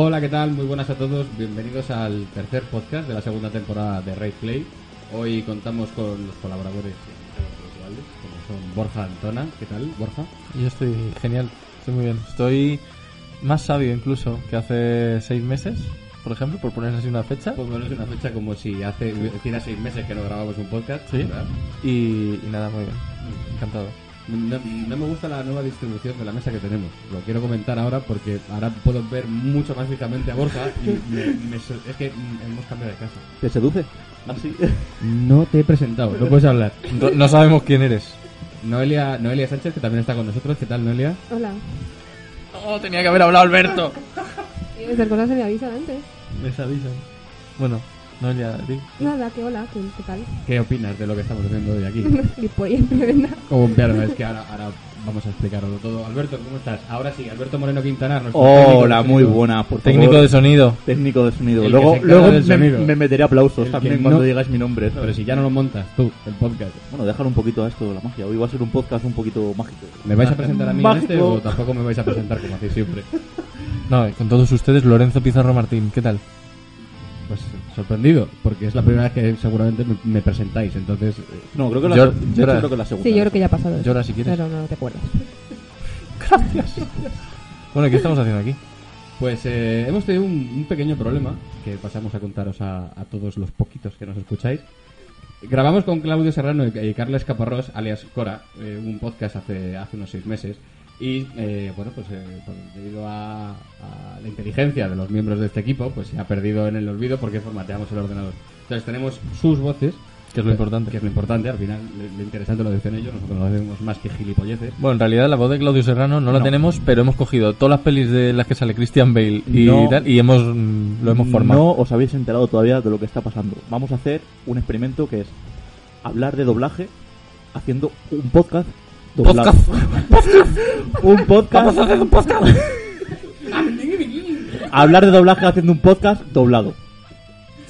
Hola, ¿qué tal? Muy buenas a todos. Bienvenidos al tercer podcast de la segunda temporada de Raid Play. Hoy contamos con los colaboradores como son Borja Antona. ¿Qué tal, Borja? Yo estoy genial, estoy muy bien. Estoy más sabio incluso que hace seis meses, por ejemplo, por poner así una fecha. Bueno, es una fecha como si hace hiciera seis meses que no grabamos un podcast. Sí. y nada, muy bien. Encantado. No, no me gusta la nueva distribución de la mesa que tenemos. Lo quiero comentar ahora porque ahora puedo ver mucho más fijamente a Borja y me- es que hemos cambiado de casa. ¿Te seduce? Así. No te he presentado, no puedes hablar. No, no sabemos quién eres. Noelia, Noelia Sánchez, que también está con nosotros. ¿Qué tal, Noelia? Hola. Oh, tenía que haber hablado Alberto. Y esas cosas se me avisan antes. Me avisan. Bueno, Noelia, di. Nada, que hola, ¿qué, qué tal? ¿Qué opinas de lo que estamos haciendo hoy aquí? Gilipollas, de verdad. Como claro, es que ahora, ahora vamos a explicarlo todo. Alberto, ¿cómo estás? Ahora sí, Alberto Moreno Quintana. Hola, muy buena. Por Técnico favor. de sonido. Técnico de sonido. El luego que luego me, sonido. me meteré aplausos El también que cuando no- digas mi nombre. ¿sabes? Pero si ya no lo montas tú, el podcast. Bueno, dejar un poquito a esto de la magia. Hoy va a ser un podcast un poquito mágico. ¿Me vais a presentar a mí en este o tampoco me vais a presentar como hacéis siempre? No, con todos ustedes, Lorenzo Pizarro Martín. ¿Qué tal? Sorprendido, porque es la primera vez que seguramente me, me presentáis, entonces... eh, No, creo que la, Llor- de hecho, llora. creo que la segunda. Sí, yo creo que ya ha pasado eso. Llora si quieres. Pero no te acuerdas. Bueno, ¿qué estamos haciendo aquí? Pues eh, hemos tenido un, un pequeño problema que pasamos a contaros a, a todos los poquitos que nos escucháis. Grabamos con Claudio Serrano y, y Carles Caparrós, alias Cora, eh, un podcast hace, hace unos seis meses. Y eh, bueno, pues eh, por- debido a, a la inteligencia de los miembros de este equipo, pues se ha perdido en el olvido porque formateamos el ordenador. Entonces tenemos sus voces, Que es lo importante. que es lo importante, al final lo, lo interesante lo dicen ellos, nosotros no hacemos más que gilipolleces. Bueno, en realidad la voz de Claudio Serrano no la No. tenemos, pero hemos cogido todas las pelis de las que sale Christian Bale y No. tal, y hemos mm, lo hemos formado. No os habéis enterado todavía de lo que está pasando. Vamos a hacer un experimento que es hablar de doblaje haciendo un podcast doblado. un podcast. hablar de doblaje haciendo un podcast doblado.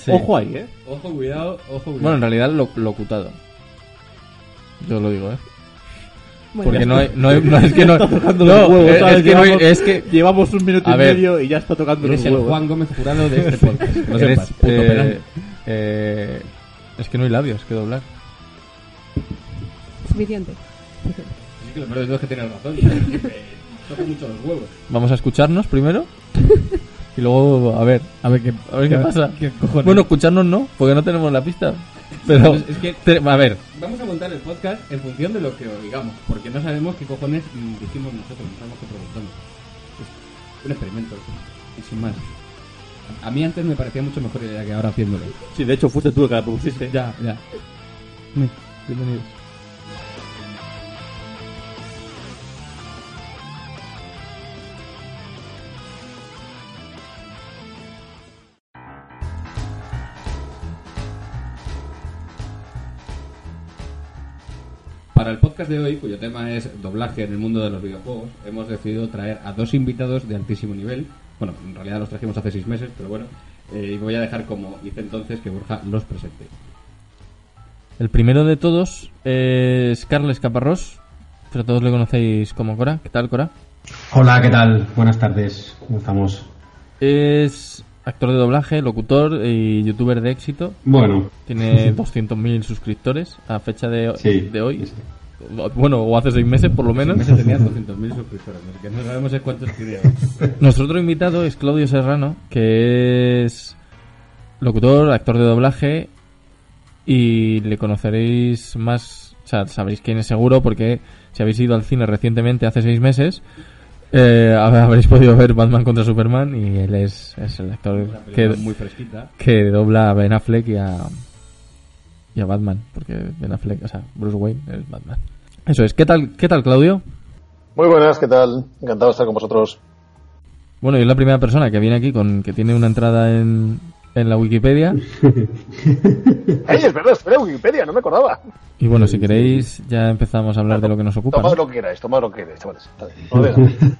Sí. Ojo ahí, ¿eh? Ojo, cuidado, ojo, cuidado. Bueno, en realidad lo, locutado. Yo lo digo, ¿eh? Bueno, Porque no hay, no hay- no, es que no, Está tocando no, los huevos, es, que no hay- Llevamos- es que Llevamos un minuto y ver. medio y ya está tocando los Eres el huevos. Juan Gómez Jurado de este podcast. Lo eres, sepas, puto eh, eh, es que no hay labios que doblar. suficiente. Sí, que lo peor de todo es que tienes razón. toco mucho los huevos. Vamos a escucharnos primero y luego a ver, A ver qué, a ver qué pasa. ¿Qué cojones? Bueno, escucharnos no, porque no tenemos la pista. Pero Es- que- te- a ver, vamos a montar el podcast en función de lo que oigamos. Porque no sabemos qué cojones mm, dijimos nosotros, no sabemos qué preguntamos. Es un experimento, y sin más. A mí antes me parecía mucho mejor idea que ahora haciéndolo. Sí, de hecho fuiste tú el que la propusiste. Ya, ya. bienvenidos. Podcast de hoy, cuyo tema es doblaje en el mundo de los videojuegos, hemos decidido traer a dos invitados de altísimo nivel. Bueno, en realidad los trajimos hace seis meses, pero bueno. eh, y voy a dejar como hice entonces que Borja los presente. El primero de todos es Carles Caparrós, pero todos le conocéis como Cora. ¿Qué tal, Cora? Hola, ¿qué tal? Buenas tardes, ¿cómo estamos? Es actor de doblaje, locutor y youtuber de éxito. Bueno, Tiene 200.000 suscriptores a fecha de, sí. de hoy. sí, sí. Bueno, o hace seis meses por lo menos. Meses tenía 200.000 suscriptores, que no sabemos cuántos tenía. Nuestro otro invitado es Claudio Serrano, que es locutor, actor de doblaje y le conoceréis más, o sea, sabréis quién es seguro porque si habéis ido al cine recientemente, hace seis meses, Eh, hab- habréis podido ver Batman contra Superman y él es, es el actor que, muy fresquita. que dobla a Ben Affleck y a, y a Batman, porque Ben Affleck, o sea, Bruce Wayne es Batman. Eso es. ¿Qué tal, qué tal Claudio? Muy buenas, ¿qué tal? Encantado de estar con vosotros. Bueno, y es la primera persona que viene aquí con que tiene una entrada en, en la Wikipedia. ¡Ey, es verdad! Espera, Wikipedia, no me acordaba. Y bueno, si queréis, ya empezamos a hablar de lo que nos ocupa. Tomad ¿no? lo que queráis, tomad lo que queráis, chavales.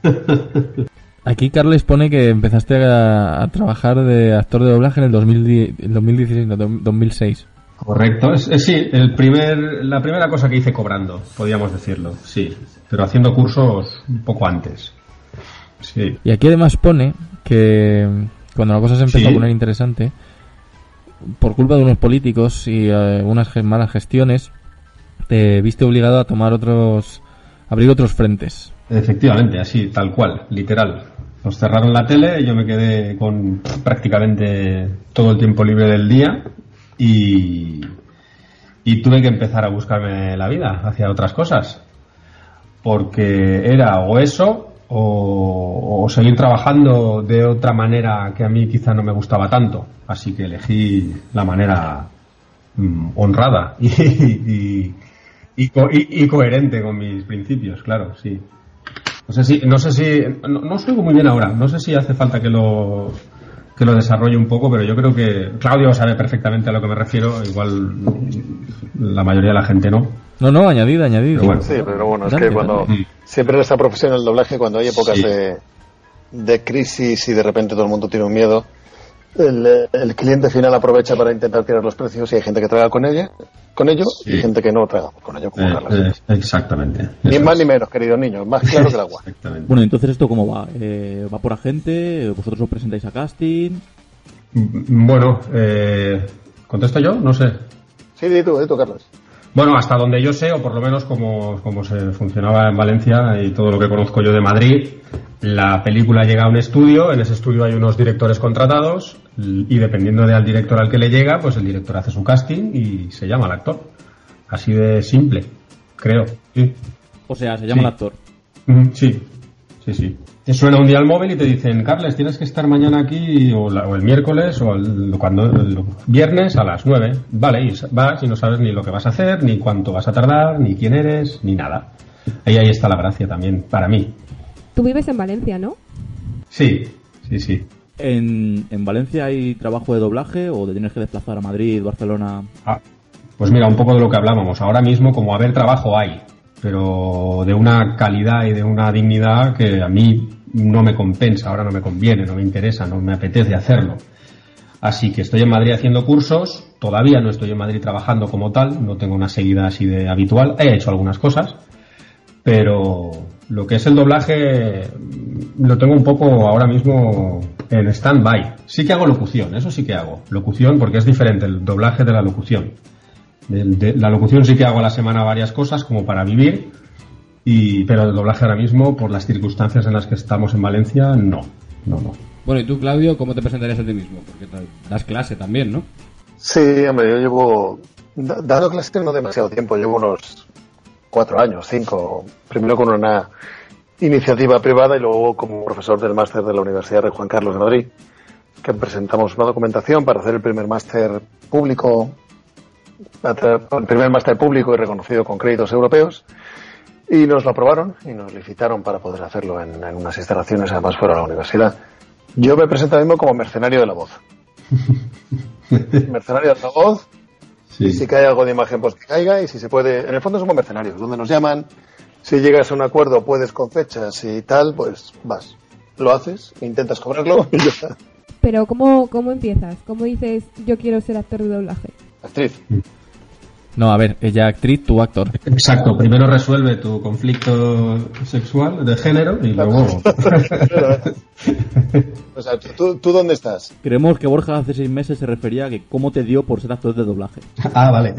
Aquí Carles pone que empezaste a, a trabajar de actor de doblaje en el 2010 el 2016, no, do- 2006. Correcto. Es, es- sí, el primer, la primera cosa que hice cobrando, podríamos decirlo. Sí. Pero haciendo cursos un poco antes. Sí. Y aquí además pone que cuando la cosa se empezó Sí. a poner interesante, por culpa de unos políticos y eh, unas malas gestiones, te viste obligado a tomar otros, abrir otros frentes. Efectivamente, así, tal cual, literal. Nos cerraron la tele, yo me quedé con prácticamente todo el tiempo libre del día y, y tuve que empezar a buscarme la vida hacia otras cosas. Porque era o eso o, o seguir trabajando de otra manera que a mí quizá no me gustaba tanto. Así que elegí la manera mm, honrada y, y, y co- y- coherente con mis principios, claro, sí. No sé si, no sé si, no, no muy bien ahora. No sé si hace falta que lo que lo desarrolle un poco, pero yo creo que Claudio sabe perfectamente a lo que me refiero. Igual la mayoría de la gente no. No, no, añadido, añadido. Bueno. Sí, pero bueno, es que cuando. Siempre en esta profesión, el doblaje, cuando hay épocas Sí. de, de crisis y de repente todo el mundo tiene un miedo, el, el cliente final aprovecha para intentar tirar los precios y hay gente que traga con ella, con ello y gente que no traga con ello, como Eh, Carlos. eh, exactamente. Ni más es. ni menos, queridos niños, más claro que el agua. Exactamente. Bueno, entonces esto cómo va? Eh, ¿Va por agente? ¿Vosotros os presentáis a casting? Mm, Bueno, eh, ¿contesto yo? No sé. Sí, di tú, di tú, Carlos. Bueno, hasta donde yo sé, o por lo menos como, como se funcionaba en Valencia y todo lo que conozco yo de Madrid, la película llega a un estudio, en ese estudio hay unos directores contratados y dependiendo del director al que le llega, pues el director hace su casting y se llama al actor. Así de simple, creo. Sí. O sea, se llama Sí. el actor. Sí, sí, sí. Te suena un día el móvil y te dicen, Carles, tienes que estar mañana aquí o, la- o el miércoles o el, cuando, el viernes a las 9. Vale, y vas y no sabes ni lo que vas a hacer, ni cuánto vas a tardar, ni quién eres, ni nada. Ahí, ahí está la gracia también, para mí. Tú vives en Valencia, ¿no? Sí, sí, sí. ¿En, ¿En Valencia hay trabajo de doblaje o te tienes que desplazar a Madrid, Barcelona? Ah, pues mira, un poco de lo que hablábamos. Ahora mismo, como haber trabajo hay, pero de una calidad y de una dignidad que a mí no me compensa, ahora no me conviene, no me interesa, no me apetece hacerlo. Así que estoy en Madrid haciendo cursos, todavía no estoy en Madrid trabajando como tal, no tengo una seguida así de habitual, he hecho algunas cosas, pero lo que es el doblaje mm, lo tengo un poco ahora mismo en stand-by. Sí que hago locución, eso sí que hago. Locución porque es diferente el doblaje de la locución. De- la locución sí que hago a la semana varias cosas como para vivir, y, pero el doblaje ahora mismo, por las circunstancias en las que estamos en Valencia, no. No, no. Bueno, y tú, Claudio, ¿cómo te presentarías a ti mismo? Porque das clase también, ¿no? Sí, hombre, yo llevo da- dando clases no demasiado tiempo, llevo unos cuatro años, cinco, primero con una iniciativa privada y luego como profesor del máster de la Universidad de Juan Carlos de Madrid, que presentamos una documentación para hacer el primer máster público, el primer máster público y reconocido con créditos europeos, y nos lo aprobaron y nos licitaron para poder hacerlo en, en unas instalaciones, además fuera de la universidad. Yo me presento ahora mismo como mercenario de la voz. mercenario de la voz, y si cae algo de imagen, pues que caiga. Y si se puede, en el fondo somos mercenarios, donde nos llaman. Si llegas a un acuerdo, puedes con fechas y tal, pues vas. Lo haces, intentas cobrarlo y ya está. Pero ¿cómo, cómo empiezas? ¿Cómo dices yo quiero ser actor de doblaje? Actriz. No, a ver, ella actriz, tú actor. Exacto, primero resuelve tu conflicto sexual de género y luego... o sea, ¿tú, ¿tú dónde estás? Creemos que Borja hace seis meses se refería a que cómo te dio por ser actor de doblaje. ah, vale.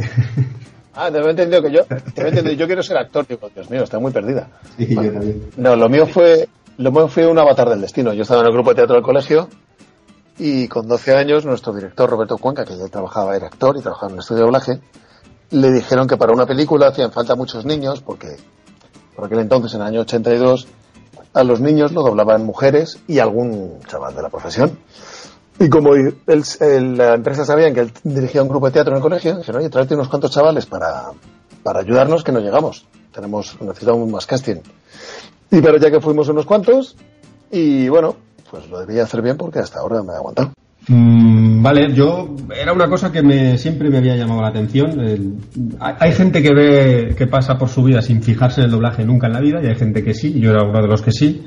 Ah, te había entendido que yo, te había entendido, yo quiero ser actor. Digo, Dios mío, está muy perdida. Sí, yo también. No, lo mío fue, lo mío fue un avatar del destino. Yo estaba en el grupo de teatro del colegio y con 12 años nuestro director Roberto Cuenca, que ya trabajaba, era actor y trabajaba en el estudio de doblaje, le dijeron que para una película hacían falta muchos niños porque por aquel entonces, en el año 82, a los niños lo doblaban mujeres y algún chaval de la profesión. Y como él- la empresa sabía que él dirigía un grupo de teatro en el colegio, dijeron, oye, tráete unos cuantos chavales para, para ayudarnos que no llegamos. Tenemos, necesitamos más casting. Y pero ya que fuimos unos cuantos, y bueno, pues lo debía hacer bien porque hasta ahora me ha aguantado. Mm, vale, yo era una cosa que me, siempre me había llamado la atención. Hay, hay gente que ve que pasa por su vida sin fijarse en el doblaje nunca en la vida y hay gente que sí. Yo era uno de los que sí.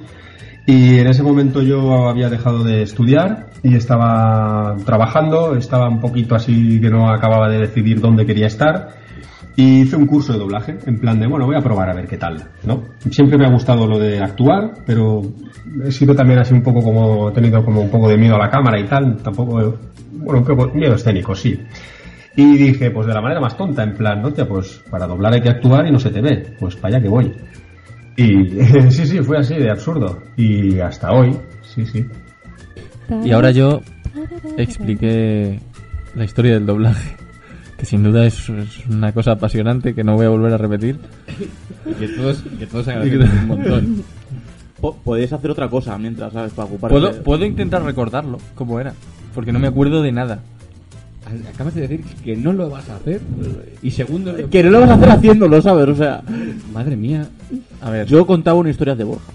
Y en ese momento yo había dejado de estudiar y estaba trabajando, estaba un poquito así que no acababa de decidir dónde quería estar y hice un curso de doblaje en plan de, bueno, voy a probar a ver qué tal, ¿no? Siempre me ha gustado lo de actuar, pero he sido también así un poco como, he tenido como un poco de miedo a la cámara y tal, tampoco, bueno, un poco miedo escénico, sí. Y dije, pues de la manera más tonta, en plan, no, tía, pues para doblar hay que actuar y no se te ve, pues para allá que voy. Y sí, sí, fue así de absurdo. Y hasta hoy, sí, sí. Y ahora yo expliqué la historia del doblaje, que sin duda es, es una cosa apasionante que no voy a volver a repetir. Y que todos, que todos agradecen un montón. Po- Podéis hacer otra cosa mientras, ¿sabes? Para ocupar Puedo, puedo intentar recordarlo, como era, porque no me acuerdo de nada. Acabas de decir que no lo vas a hacer. Y segundo, Que no lo vas a hacer haciéndolo, ¿sabes? O sea, madre mía. A ver, yo contaba una historia de Borja.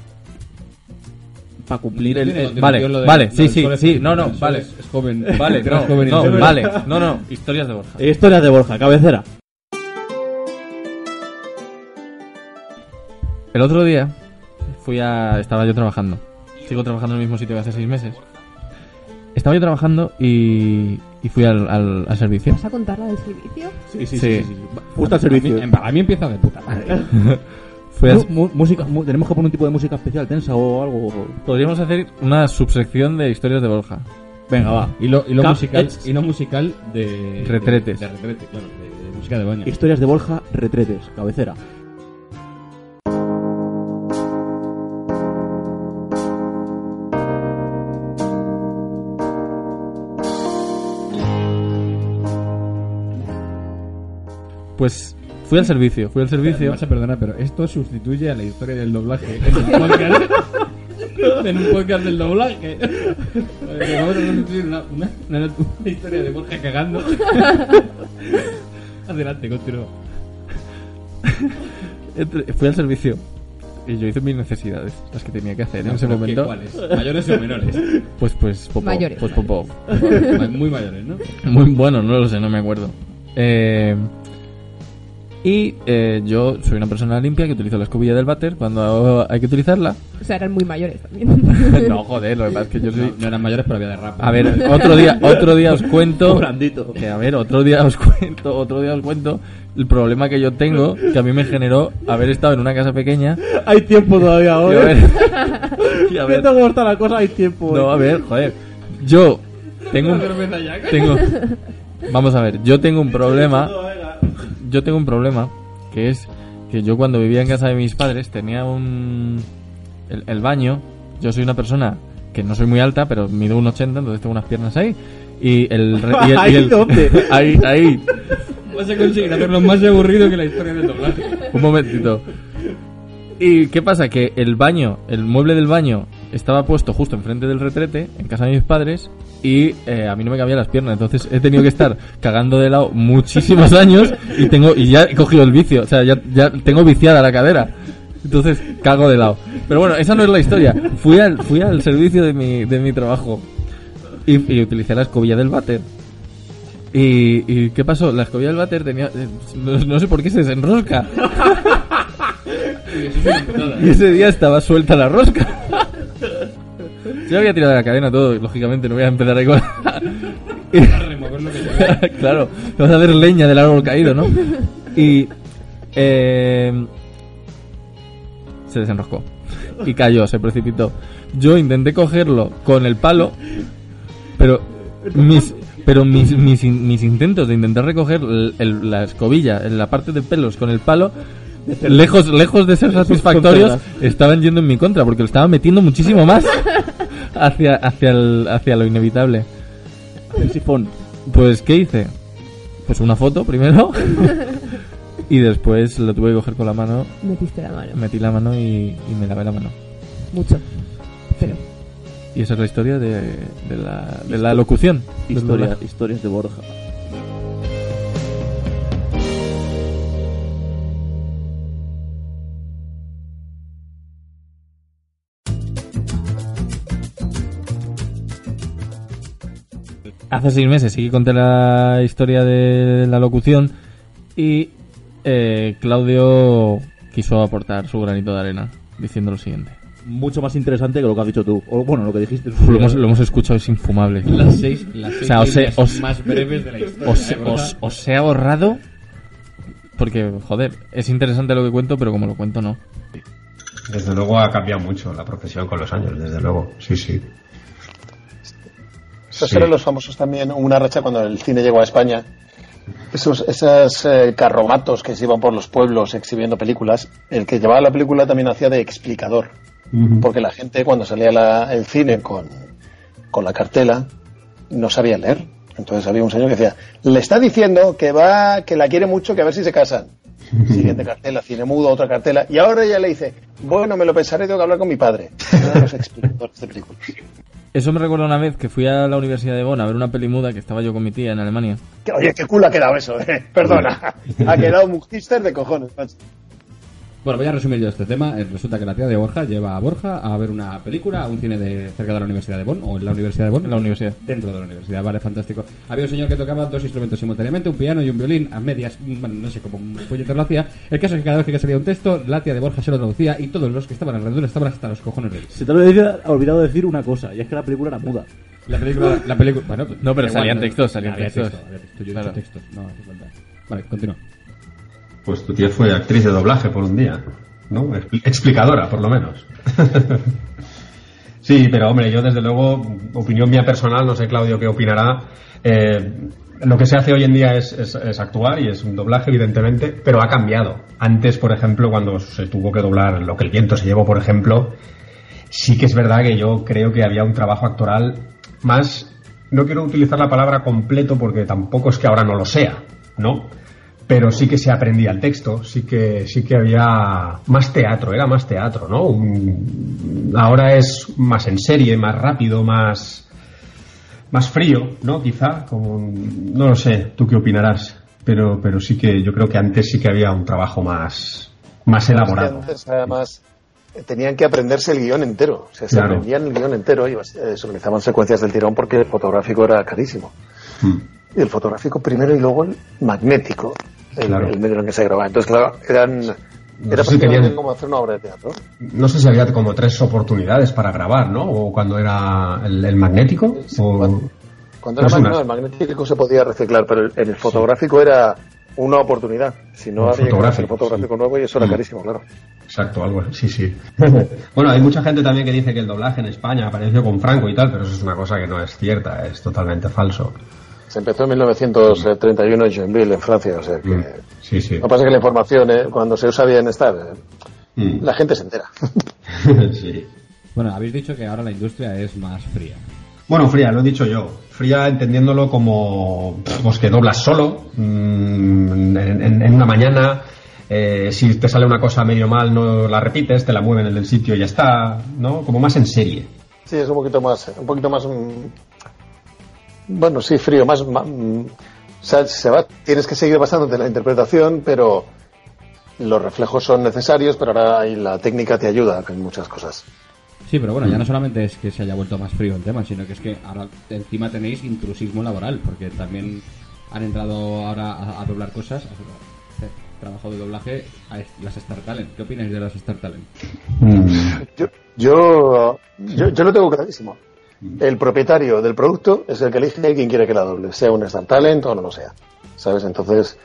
Para cumplir el... el- vale, de- vale, sí, sí, sí, no, no, vale. Es, es joven. Vale, no, joven y no, sol- vale, no, no, historias de Borja. Historia de Borja, cabecera. El otro día fui a. Estaba yo trabajando. Sigo trabajando en el mismo sitio que hace seis meses. Estaba yo trabajando y. Y fui al, al, al servicio. ¿Vas a contar la del servicio? Sí, sí, Sí. sí. sí, sí. Justo al servicio. En- Para mí empieza de puta madre. Fui al- Mu- mu- música, mu- tenemos que poner un tipo de música especial, tensa o algo. Podríamos hacer una subsección de historias de Borja. Venga, va. Y lo, y lo Ca- musical, y lo musical de. Retretes. De, de retrete, claro. De, de música de baño. Historias de Borja, retretes, cabecera. Pues fui al servicio, fui al servicio. Vas a perdonar, pero esto sustituye a la historia del doblaje en un podcast, en un podcast del doblaje. Vamos a sustituir una, una, una, una historia de Borja cagando. Adelante, continúa. Fui al servicio. Y yo hice mis necesidades, las que tenía que hacer en ese ¿Qué- momento. ¿Cuáles? ¿Mayores o menores? Pues, pues, popó. Mayores. Pues popó. Ma- Muy mayores, ¿no? Muy bueno, no lo sé, no me acuerdo. Eh, y eh, yo soy una persona limpia que utilizo la escobilla del váter cuando hay que utilizarla. O sea, eran muy mayores también. no, joder, lo que pasa es que yo soy... No, no eran mayores, pero había de rap. A ver, otro día, otro día os cuento... Brandito. Que a ver, otro día os cuento, otro día os cuento el problema que yo tengo, que a mí me generó haber estado en una casa pequeña. Hay tiempo todavía Y a hoy. ver, y a ver, Viendo cómo está la cosa, hay tiempo. no, hoy. a ver, joder. Yo tengo un, tengo, vamos a ver, yo tengo un problema, yo tengo un problema que es que yo cuando vivía en casa de mis padres tenía un el, el baño. Yo soy una persona que no soy muy alta, pero mido un 80, entonces tengo unas piernas ahí. Y el, y el- y ¿Ahí el- dónde? ahí, ahí, Vas a conseguir hacerlo más aburrido que la historia del doblaje. Un momentito. ¿Y qué pasa? Que el baño, el mueble del baño, estaba puesto justo enfrente del retrete, en casa de mis padres, y eh, a mí no me cabían las piernas. Entonces he tenido que estar cagando de lado muchísimos años y tengo y ya he cogido el vicio. O sea, ya, ya tengo viciada la cadera. Entonces cago de lado. Pero bueno, esa no es la historia. Fui al, fui al servicio de mi, de mi trabajo y, y utilicé la escobilla del váter. Y, y ¿qué pasó? La escobilla del váter tenía... eh, No, no sé por qué se desenrosca. Y ese día estaba suelta la rosca. Yo había tirado de la cadena todo, lógicamente no voy a empezar ahí con... claro, vas a hacer leña del árbol caído, ¿no? Y... eh, se desenroscó. Y cayó, se precipitó. Yo intenté cogerlo con el palo, pero mis pero mis, mis, in- mis intentos de intentar recoger el- el- la escobilla en la parte de pelos con el palo lejos lejos de ser satisfactorios estaban yendo en mi contra porque lo estaba metiendo muchísimo más hacia hacia el- hacia lo inevitable El sifón. pues qué hice pues una foto primero y después lo tuve que coger con la mano Metiste la mano. metí la mano y, y me lavé la mano mucho. Pero Y esa es la historia de, de la, de la locución. Historia, historias de Borja. Hace seis meses sí que conté la historia de la locución y eh, Claudio quiso aportar su granito de arena diciendo lo siguiente. Mucho más interesante que lo que has dicho tú. O bueno, lo que dijiste. Lo hemos, lo hemos escuchado, es infumable. Las seis, las seis O sea, os he- os- más breves de la historia. Os, ¿eh, os he ahorrado porque, joder, es interesante lo que cuento, pero como lo cuento no. Desde luego ha cambiado mucho la profesión con los años, desde luego. Sí, sí. Esos Sí. eran los famosos también, una racha cuando el cine llegó a España. Esos, esos eh, carromatos que se iban por los pueblos exhibiendo películas, el que llevaba la película también hacía de explicador. Porque la gente cuando salía la- el cine con, con la cartela no sabía leer. Entonces había un señor que decía, le está diciendo que va, que la quiere mucho, que a ver si se casan. Siguiente cartela, cine mudo, otra cartela. Y ahora ella le dice, bueno, me lo pensaré, tengo que hablar con mi padre. Uno de los explicadores de películas. Eso me recuerda una vez que fui a la Universidad de Bonn a ver una peli muda que estaba yo con mi tía en Alemania. Oye, qué culo ha quedado eso, eh. Perdona. Ha quedado un de cojones. macho. Bueno, voy a resumir yo este tema. Eh, Resulta que la tía de Borja lleva a Borja a ver una película a un cine de cerca de la Universidad de Bonn o en la Universidad de Bonn. En la universidad. Dentro de la universidad, vale, fantástico. Había un señor que tocaba dos instrumentos simultáneamente, un piano y un violín, a medias, bueno, no sé cómo un puñetero lo hacía. El caso es que cada vez que salía un texto, la tía de Borja se lo traducía y todos los que estaban alrededor estaban hasta los cojones de él. Se te lo he olvidado decir una cosa, y es que la película era muda. La película, la película, bueno, No, pero salían textos, salían textos. texto, había texto, yo he Claro. dicho textos, no hace falta. Vale, continúa. Pues tu tía fue actriz de doblaje por un día, ¿no? Expli- Explicadora, por lo menos. sí, pero hombre, yo desde luego, opinión mía personal, no sé Claudio qué opinará. eh, lo que se hace hoy en día es, es- es actuar y es un doblaje, evidentemente, pero ha cambiado. Antes, por ejemplo, cuando se tuvo que doblar lo que el viento se llevó, por ejemplo, sí que es verdad que yo creo que había un trabajo actoral más, no quiero utilizar la palabra completo porque tampoco es que ahora no lo sea, ¿no? Pero sí que se aprendía el texto, sí que, sí que había más teatro, era más teatro, ¿no? Un- ahora es más en serie, más rápido, más, más frío, ¿no? Quizá, como, no lo sé, tú qué opinarás, pero, pero sí que yo creo que antes sí que había un trabajo más, más elaborado. Antes, además, tenían que aprenderse el guion entero. O sea, se Claro. aprendían el guion entero y eh, se organizaban secuencias del tirón porque el fotográfico era carísimo. Hmm. El fotográfico primero y luego el magnético, el, Claro. el medio en el que se grababa. Entonces, claro, eran, era sé si tenían- como hacer una obra de teatro. No sé si había como tres oportunidades para grabar, ¿no? O cuando era el, el magnético. o... cuando- Cuando No era es mag- una- no, el magnético se podía reciclar, pero el, el fotográfico era una oportunidad. Si no, El había fotográfico, fotográfico sí. nuevo y eso era Mm. carísimo, claro. Exacto, algo sí, sí. bueno, hay mucha gente también que dice que el doblaje en España apareció con Franco y tal, pero eso es una cosa que no es cierta, es totalmente falso. Se empezó en 1931 en Joinville, en Francia, o sea que... Mm, Sí, sí. Lo que pasa es que la información, eh, cuando se usa bien estar, eh, Mm. la gente se entera. sí. Bueno, habéis dicho que ahora la industria es más fría. Bueno, fría, lo he dicho yo. Fría entendiéndolo como pues que doblas solo mm, en, en- en una mañana. eh, si te sale una cosa medio mal, no la repites, te la mueven en el sitio y ya está, ¿no? Como más en serie. Sí, es un poquito más, un poquito más, bueno, sí, frío, más, mm, o sea, se va, tienes que seguir basándote en la interpretación, pero los reflejos son necesarios, pero ahora la técnica te ayuda en muchas cosas. Sí, pero bueno, ya no solamente es que se haya vuelto más frío el tema, sino que es que ahora encima tenéis intrusismo laboral, porque también han entrado ahora a, a doblar cosas, a hacer trabajo de doblaje a las Star Talent. ¿Qué opináis de las Star Talent? Yo, yo, yo, yo lo tengo clarísimo. El propietario del producto es el que elige quién quiere que la doble, sea un Star Talent o no lo sea. ¿Sabes? Entonces,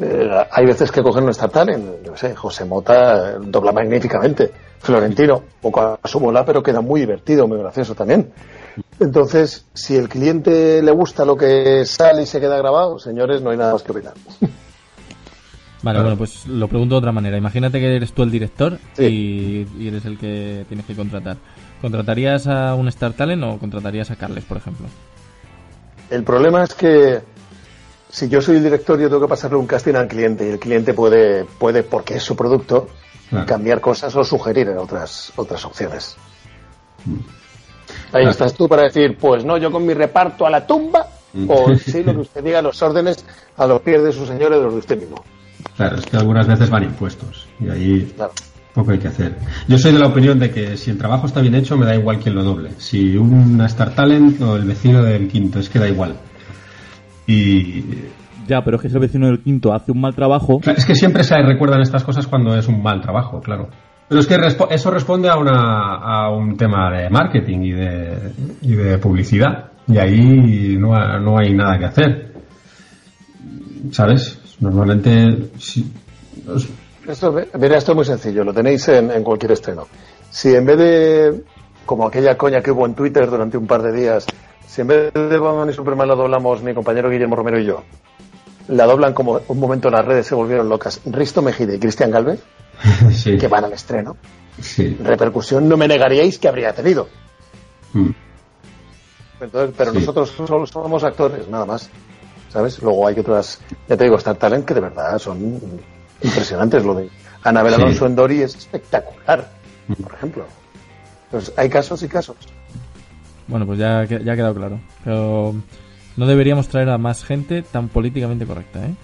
eh, hay veces que cogen un Star Talent, yo sé, José Mota eh, dobla magníficamente, Florentino, poco a su bola, pero queda muy divertido, muy gracioso también. Entonces, si el cliente le gusta lo que sale y se queda grabado, señores, no hay nada más que opinar. Vale, bueno, pues lo pregunto de otra manera. Imagínate que eres tú el director Sí. y, y eres el que tienes que contratar. ¿Contratarías a un Star Talent o contratarías a Carles, por ejemplo? El problema es que si yo soy el director, yo tengo que pasarle un casting al cliente y el cliente puede, puede porque es su producto, Claro. cambiar cosas o sugerir otras, otras opciones. Mm. Ahí Claro. estás tú para decir, pues no, yo con mi reparto a la tumba, Mm. o sí, lo que usted diga, los órdenes a los pies de su señor y de los de usted mismo. Claro, es que algunas veces van impuestos y ahí Claro. Poco hay que hacer. Yo soy de la opinión de que si el trabajo está bien hecho, me da igual quién lo doble. Si una Star Talent o el vecino del quinto, es que da igual. Y Ya, pero es que si el vecino del quinto hace un mal trabajo, Es que siempre se recuerdan estas cosas cuando es un mal trabajo, claro. Pero es que eso responde a, una, a un tema de marketing y de, y de publicidad. Y ahí no, ha- no hay nada que hacer. ¿Sabes? Normalmente... si- Esto, mira, esto es muy sencillo, lo tenéis en, en cualquier estreno. Si en vez de, como aquella coña que hubo en Twitter durante un par de días, si en vez de Batman y Superman la doblamos mi compañero Guillermo Romero y yo, la doblan como un momento las redes se volvieron locas, Risto Mejide y Cristian Galvez, sí, que van al estreno, sí. repercusión no me negaríais que habría tenido. Mm. Entonces, pero Sí. nosotros solo somos actores, nada más. ¿Sabes? Luego hay otras, ya te digo, Star Talent que de verdad son impresionantes. Lo de Anabel Sí. Alonso en Dory es espectacular, por ejemplo. Entonces, hay casos y casos. Bueno, pues ya, ya ha quedado claro. Pero no deberíamos traer a más gente tan políticamente correcta, ¿eh?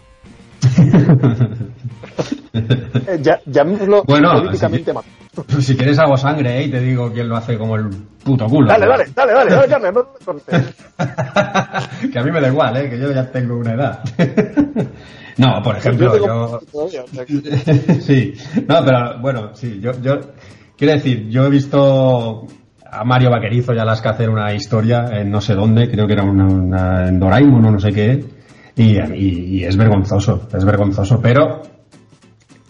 Eh, ya, llamémoslo Bueno, políticamente mal. si quieres hago sangre ¿eh? y te digo quién lo hace como el puto culo. Dale, dale, dale, dale, dale, no te cortes. que a mí me da igual, ¿eh? que yo ya tengo una edad. no, por ejemplo, Yo yo... tengo todavía, o sea que- sí, no, pero bueno, sí, yo, yo, quiero decir, yo he visto a Mario Vaquerizo y a Alaska hacer una historia en no sé dónde, creo que era una, una- en Doraemon o no sé qué, y, y- y es vergonzoso, es vergonzoso, pero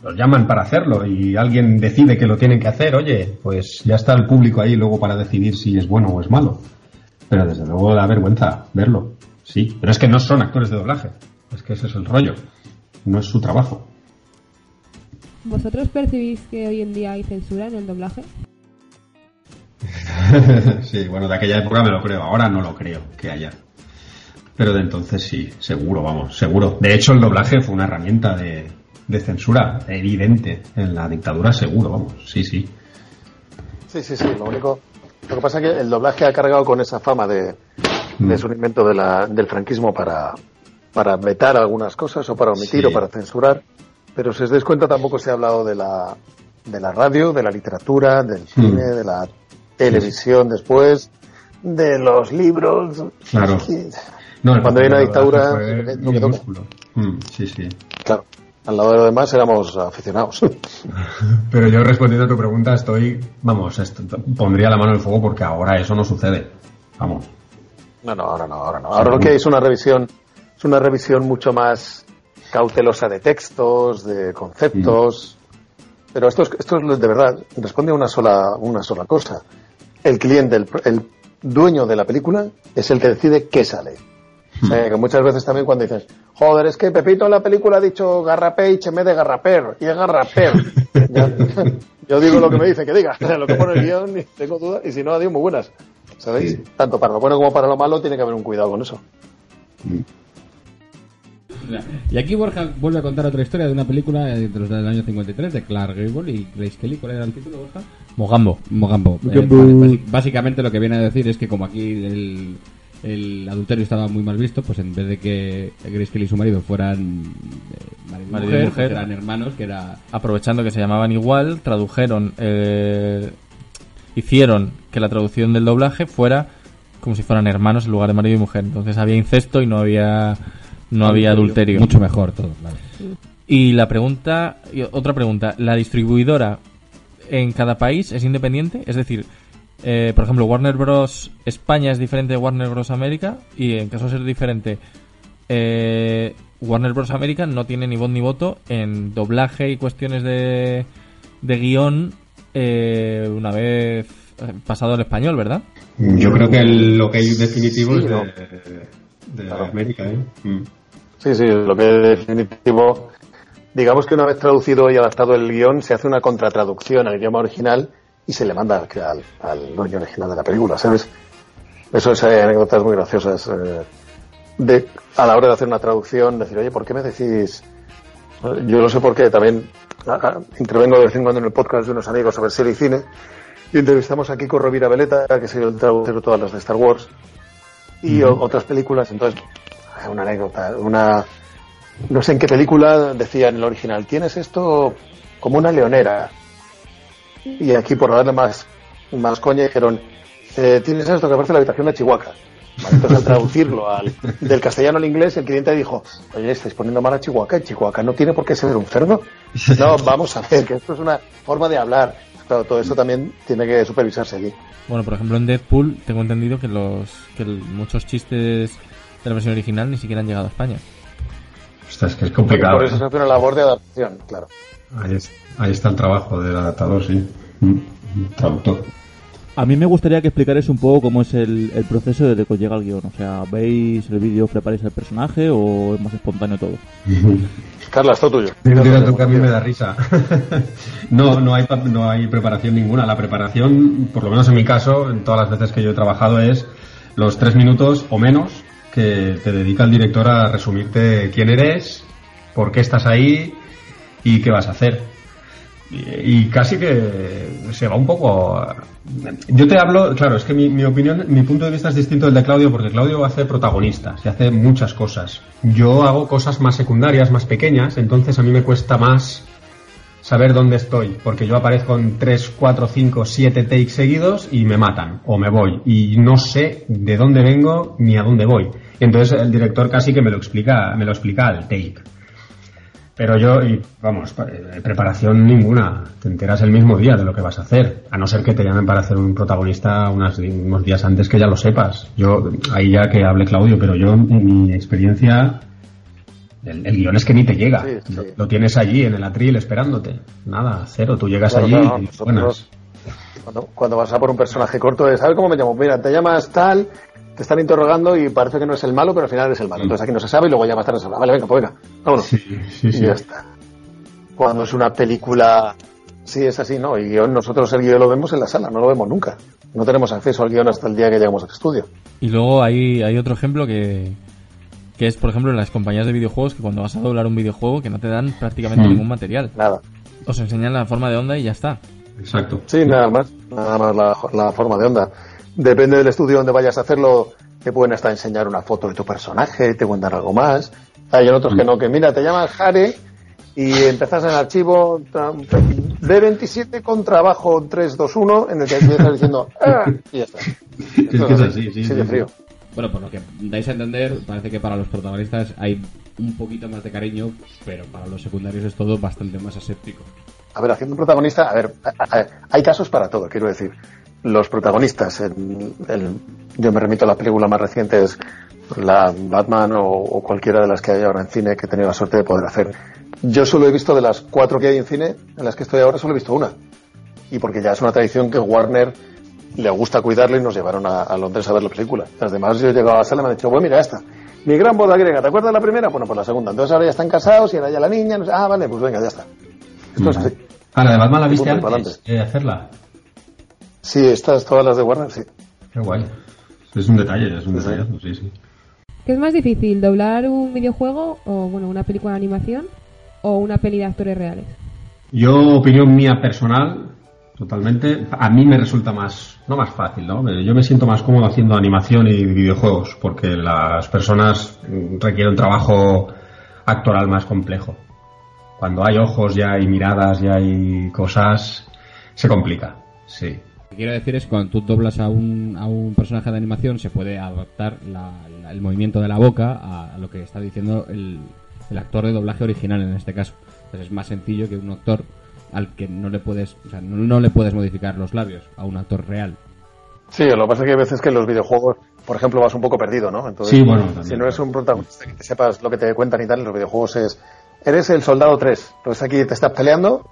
los llaman para hacerlo y alguien decide que lo tienen que hacer, oye, pues ya está el público ahí luego para decidir si es bueno o es malo. Pero desde luego da vergüenza verlo, sí, pero es que no son actores de doblaje, es que ese es el rollo, no es su trabajo. ¿Vosotros percibís que hoy en día hay censura en el doblaje? sí, bueno, de aquella época me lo creo, ahora no lo creo que haya. Pero de entonces sí, seguro, vamos, seguro. De hecho, el doblaje fue una herramienta de, de censura evidente en la dictadura, seguro, vamos, sí, sí. Sí, sí, sí. Lo único. Lo que pasa es que el doblaje ha cargado con esa fama de, Mm. es un invento de la, del franquismo para, para vetar algunas cosas o para omitir Sí. o para censurar. Pero si os dais cuenta, tampoco se ha hablado de la, de la radio, de la literatura, del cine, de la televisión después, de los libros. Claro. No, Cuando hay una dictadura, fue. Mm, sí, sí. Claro. Al lado de lo demás éramos aficionados. Pero yo respondiendo a tu pregunta estoy, vamos, esto- pondría la mano en el fuego porque ahora eso no sucede. Vamos. No, no, ahora no, ahora no. Ahora lo que hay es una revisión, es una revisión mucho más cautelosa de textos, de conceptos. Pero esto es, esto es de verdad, responde a una sola, una sola cosa. El cliente, el, el dueño de la película, es el que decide qué sale. O sea, que muchas veces también cuando dices, joder, es que Pepito en la película ha dicho garrapage en vez de garraper, y es garraper. Ya, yo digo lo que me dice que diga, lo que pone el guion, y tengo dudas, y si no, adiós, muy buenas. ¿Sabéis? Sí. Tanto para lo bueno como para lo malo tiene que haber un cuidado con eso. Y aquí Borja vuelve a contar otra historia de una película eh, de los del año 53 de Clark Gable y Grace Kelly. ¿Cuál era el título, Borja? Mogambo. Mogambo. Eh, básicamente lo que viene a decir es que como aquí el, el adulterio estaba muy mal visto, pues en vez de que Grace Kelly y su marido fueran eh, marido y Marido y mujer, mujer. pues eran hermanos, que era... Aprovechando que se llamaban igual, tradujeron, eh, hicieron que la traducción del doblaje fuera como si fueran hermanos en lugar de marido y mujer. Entonces había incesto y no había no había adulterio. Mucho mejor todo, claro. Y la pregunta, y otra pregunta, ¿la distribuidora en cada país es independiente? Es decir, eh, por ejemplo, Warner Bros. España es diferente de Warner Bros. América y en caso de ser diferente, eh, Warner Bros. América no tiene ni voz ni voto en doblaje y cuestiones de, de guion eh, una vez eh, pasado al español, ¿verdad? Yo creo que el, lo que hay definitivo Sí, es de, ¿no? de Claro. América, ¿eh? Mm. Sí, sí, lo que es definitivo. Digamos que una vez traducido y adaptado el guion, se hace una contratraducción al idioma original y se le manda al, al, dueño original de la película, ¿sabes? Eso es hay anécdotas muy graciosas. eh, de, a la hora de hacer una traducción, decir, oye, ¿por qué me decís Yo lo sé porque también ah, ah, intervengo de vez en cuando en el podcast de unos amigos sobre serie y cine y entrevistamos a Kiko Rovira Veleta, que se el traductor de todas las de Star Wars y otras películas. Entonces, hay una anécdota, una no sé en qué película decía en el original, tienes esto como una leonera. Y aquí por darle más, más coña dijeron, eh, tienes esto que parece la habitación de Chihuahua. Entonces al traducirlo al, del castellano al inglés, el cliente dijo, oye, estáis poniendo mal a Chihuahua, Chihuahua no tiene por qué ser un cerdo. No, vamos a ver, que esto es una forma de hablar. Claro, todo eso también tiene que supervisarse aquí. Bueno, por ejemplo, en Deadpool tengo entendido que los que muchos chistes de la versión original ni siquiera han llegado a España. Es que es complicado. Por eso se hace una labor de adaptación, claro. Ahí, es- ahí está el trabajo del adaptador, sí. Mm, Traductor. A mí me gustaría que explicarais un poco cómo es el, el proceso desde que os llega el guion. O sea, ¿veis el vídeo, preparáis el personaje o es más espontáneo todo? Carla, esto tuyo. Tú que a mí me da risa. no, no hay, pa- no hay preparación ninguna. La preparación, por lo menos en mi caso, en todas las veces que yo he trabajado, es los tres minutos o menos que te dedica el director a resumirte quién eres, por qué estás ahí y qué vas a hacer. Y, y casi que se va un poco. Yo te hablo, claro, es que mi, mi opinión, mi punto de vista es distinto del de Claudio, porque Claudio hace protagonista, se hace muchas cosas. Yo hago cosas más secundarias, más pequeñas, entonces a mí me cuesta más saber dónde estoy, porque yo aparezco en 3, 4, 5, 7 takes seguidos y me matan, o me voy, y no sé de dónde vengo ni a dónde voy. Entonces el director casi que me lo explica, me lo explica al take. Pero yo, y vamos, eh, preparación ninguna. Te enteras el mismo día de lo que vas a hacer. A no ser que te llamen para hacer un protagonista unas- unos días antes que ya lo sepas. Yo, ahí ya que hable Claudio, pero yo, en mi experiencia, el, el guion es que ni te llega. Sí, sí. Lo, lo tienes allí en el atril esperándote. Nada, cero. Tú llegas allí claro, y buenas. Cuando, cuando vas a por un personaje corto es, a ver cómo me llamo. Mira, te llamas tal, te están interrogando y parece que no es el malo, pero al final es el malo. Entonces aquí no se sabe y luego ya más tarde se habla. Vale, venga, pues venga, vámonos. Sí, sí, Y sí. ya está. Cuando es una película, sí es así, ¿no? Y guion, nosotros el guion lo vemos en la sala, no lo vemos nunca. No tenemos acceso al guion hasta el día que llegamos al estudio. Y luego hay, hay otro ejemplo que, que es, por ejemplo, en las compañías de videojuegos, que cuando vas a doblar un videojuego que no te dan prácticamente Mm. ningún material. Nada. Os enseñan la forma de onda y ya está. Exacto. Sí, nada más, nada más la, la forma de onda. Depende del estudio donde vayas a hacerlo, te pueden hasta enseñar una foto de tu personaje, te pueden dar algo más. Hay otros que no, que mira, te llamas Jare y empezás en el archivo tra- D27 con trabajo 321 en el que empiezas diciendo "Ah", y ya está. Es que es así, sí, sí, de frío. Bueno, por lo que dais a entender, parece que para los protagonistas hay un poquito más de cariño, pero para los secundarios es todo bastante más aséptico. A ver, haciendo un protagonista, a ver, a- a- hay casos para todo, quiero decir. Los protagonistas, en, el- yo me remito a las películas más recientes, la Batman o, o cualquiera de las que hay ahora en cine que he tenido la suerte de poder hacer. Yo solo he visto de las cuatro que hay en cine, en las que estoy ahora, solo he visto una. Y porque ya es una tradición que Warner le gusta cuidarlo y nos llevaron a, a Londres a ver la película. Las demás yo he llegado a la sala y me han dicho, bueno, mira esta. Mi gran boda griega, ¿te acuerdas de la primera? Bueno, pues la segunda. Entonces ahora ya están casados y ahora ya la niña, no sé- ah, vale, pues venga, ya está. Esto es así. Ah, la de Batman la viste antes de hacerla. Sí, estas, todas las de Warner, sí. Qué guay. Es un detalle, es un detallazo, sí, sí. ¿Qué es más difícil, doblar un videojuego o bueno una película de animación o una peli de actores reales? Yo, opinión mía personal, totalmente, a mí me resulta más, no más fácil, ¿no? Yo me siento más cómodo haciendo animación y videojuegos, porque las personas mm, requieren un trabajo actoral más complejo. Cuando hay ojos, ya hay miradas, ya hay cosas, se complica, sí. Lo que quiero decir es que cuando tú doblas a un, a un personaje de animación se puede adaptar la- la- el movimiento de la boca a, a lo que está diciendo el, el actor de doblaje original en este caso. Entonces es más sencillo que un actor al que no le puedes, o sea, no, no le puedes modificar los labios a un actor real. Sí, lo que pasa es que hay veces que en los videojuegos, por ejemplo, vas un poco perdido, ¿no? Entonces, Sí, bueno, también, si no eres un protagonista que te sepas lo que te cuentan y tal, en los videojuegos es, eres el soldado 3, entonces aquí te estás peleando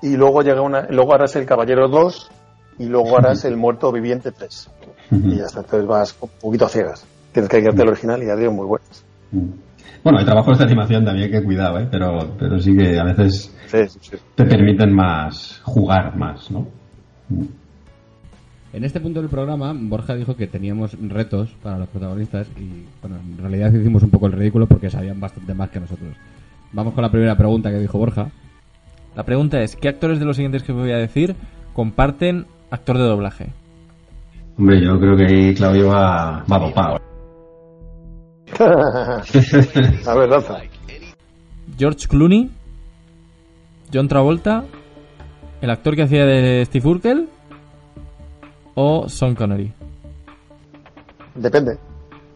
y luego llega una, luego harás el caballero 2 y luego harás el muerto viviente 3. Y ya está, entonces vas un poquito a ciegas. Tienes que guiarte al original y ya digo muy buenas. Bueno, hay trabajos de animación también que cuidado, ¿eh? Pero, pero sí que a veces Sí, sí, sí. te permiten más, jugar más, ¿no? En este punto del programa, Borja dijo que teníamos retos para los protagonistas y, bueno, en realidad hicimos un poco el ridículo porque sabían bastante más que nosotros. Vamos con la primera pregunta que dijo Borja. La pregunta es, ¿qué actores de los siguientes que voy a decir comparten actor de doblaje? Hombre, yo creo que ahí Claudio va, va dopado. A ver, lanza. George Clooney, John Travolta, el actor que hacía de Steve Urkel o Sean Connery. Depende.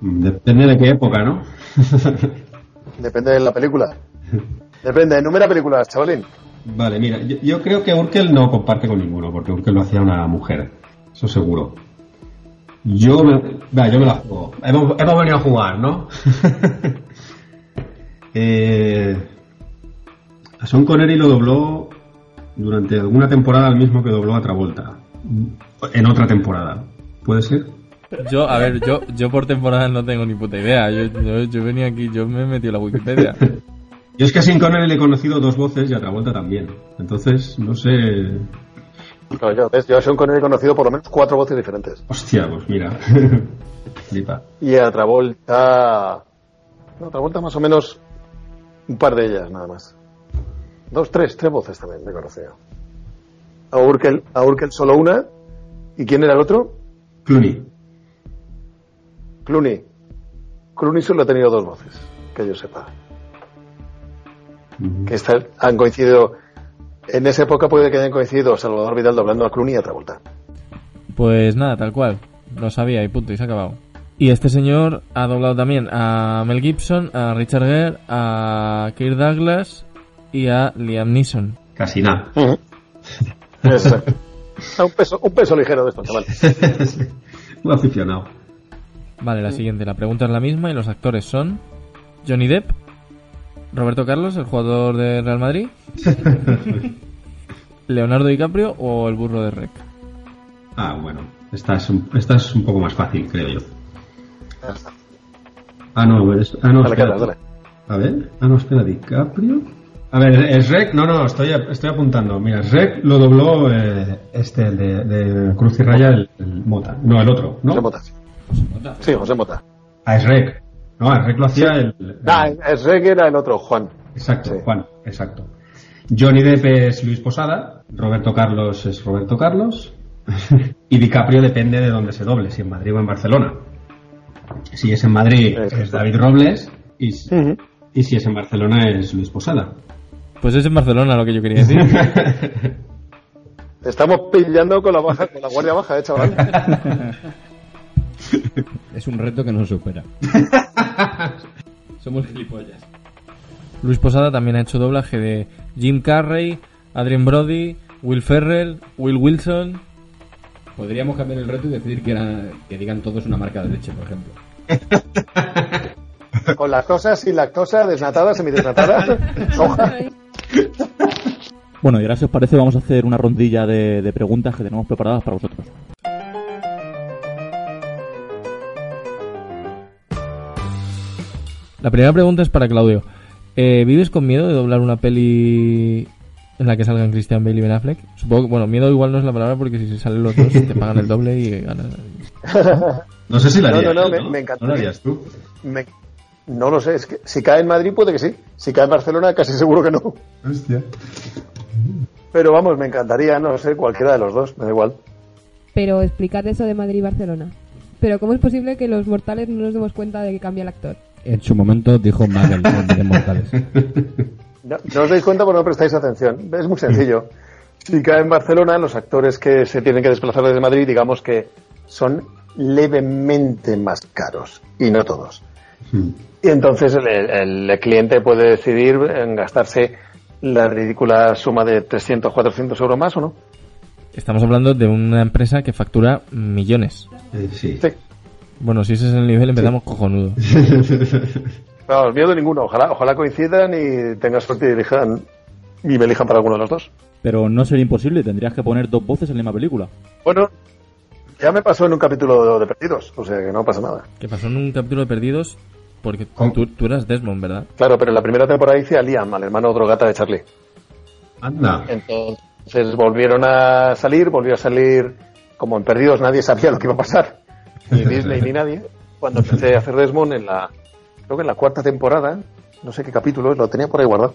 Depende de qué época, ¿no? Depende de la película. Depende, enumera películas, chavalín. Vale, mira, yo, yo creo que Urkel no comparte con ninguno, porque Urkel lo hacía una mujer. Eso seguro. Yo me, yo me la juego. Hemos, hemos venido a jugar, ¿no? eh, a Sean Connery lo dobló durante alguna temporada el mismo que dobló a Travolta. En otra temporada. ¿Puede ser? Yo, a ver, yo, yo por temporada no tengo ni puta idea. Yo, yo, yo venía aquí, yo me he metido en la Wikipedia. Yo es que a Sean Connery le he conocido dos voces y a Travolta también. Entonces, no sé. No, yo, ¿ves? yo a Sean Connery he conocido por lo menos cuatro voces diferentes. Hostia, pues mira. Flipa. Y a Travolta. No, Travolta más o menos un par de ellas, nada más. Dos, tres, tres voces también me he conocido. A Urkel, a Urkel solo una. ¿Y quién era el otro? Clooney. Clooney. Clooney solo ha tenido dos voces, que yo sepa. Que han coincidido. En esa época puede que hayan coincidido Salvador Vidal doblando a Clooney y a Travolta. Pues nada, tal cual. Lo sabía y punto, y se ha acabado. Y este señor ha doblado también a Mel Gibson, a Richard Gere, a Kirk Douglas y a Liam Neeson. Casi nada. Un, peso, un peso ligero de esto, chaval. Un aficionado. Vale, la siguiente. La pregunta es la misma y los actores son Johnny Depp, Roberto Carlos, el jugador de Real Madrid, Leonardo DiCaprio o el burro de Rec. Ah, bueno. Esta es, un, esta es un poco más fácil, creo yo. Ah, no, es- ah, no Dale, espera. A ver. Ah, no, espera, DiCaprio. A ver, es Rec. No, no, estoy, estoy apuntando. Mira, Rec lo dobló eh, este, el de, de Cruz y Raya, el, el Mota. No, el otro, José ¿no? Mota. Sí, José Mota. Ah, es Rec. No, el Rec lo hacía el. el- Ah, es Reg era el otro, Juan. Exacto, Sí. Juan, exacto. Johnny Depp es Luis Posada, Roberto Carlos es Roberto Carlos y DiCaprio depende de dónde se doble, si en Madrid o en Barcelona. Si es en Madrid Exacto. es David Robles y, y si es en Barcelona es Luis Posada. Pues es en Barcelona lo que yo quería decir. Te estamos pillando con la baja, con la guardia baja, eh, chaval. Es un reto que nos supera. Somos gilipollas. Luis Posada también ha hecho doblaje de Jim Carrey, Adrien Brody, Will Ferrell, Will Wilson. Podríamos cambiar el reto y decir que, era, que digan todos una marca de leche, por ejemplo. Con lactosa, sin lactosa, desnatada, semidesnatada, soja. Bueno, y ahora si os parece vamos a hacer una rondilla de, de preguntas que tenemos preparadas para vosotros. La primera pregunta es para Claudio. Eh, ¿Vives con miedo de doblar una peli en la que salgan Christian Bale y Ben Affleck? Supongo que, bueno, miedo igual no es la palabra porque si salen los dos te pagan el doble y ganas. No sé si la No, harías, no, no, ¿no? me- me encantaría. ¿No la harías tú? Me- no lo sé, es que si cae en Madrid puede que sí. Si cae en Barcelona casi seguro que no. Hostia. Pero vamos, me encantaría, no sé, cualquiera de los dos, me da igual. Pero explicad eso de Madrid y Barcelona. Pero ¿cómo es posible que los mortales no nos demos cuenta de que cambia el actor? En su momento dijo vez de Mortales. No, no os dais cuenta porque no prestáis atención. Es muy sencillo. Si cae en Barcelona, los actores que se tienen que desplazar desde Madrid, digamos que son levemente más caros. Y no todos. Hmm. Y entonces el, el- el cliente puede decidir en gastarse la ridícula suma de 300, 400 euros más o no. Estamos hablando de una empresa que factura millones. Eh, sí. Sí. Bueno, si ese es el nivel empezamos cojonudo. Vamos, miedo ninguno. Ojalá, ojalá coincidan y tengas suerte y elijan y me elijan para alguno de los dos. Pero no sería imposible, tendrías que poner dos voces en la misma película. Bueno, ya me pasó en un capítulo de Perdidos, o sea que no pasa nada. Que pasó en un capítulo de Perdidos porque ¿Cómo? tú, tú eras Desmond, ¿verdad? Claro, pero en la primera temporada hice a Liam, al hermano drogata de Charlie. Anda. Entonces volvieron a salir, volvió a salir, como en Perdidos nadie sabía lo que iba a pasar, ni Disney ni nadie. Cuando empecé a hacer Desmond en la, creo que en la cuarta temporada, no sé qué capítulo lo tenía por ahí guardado.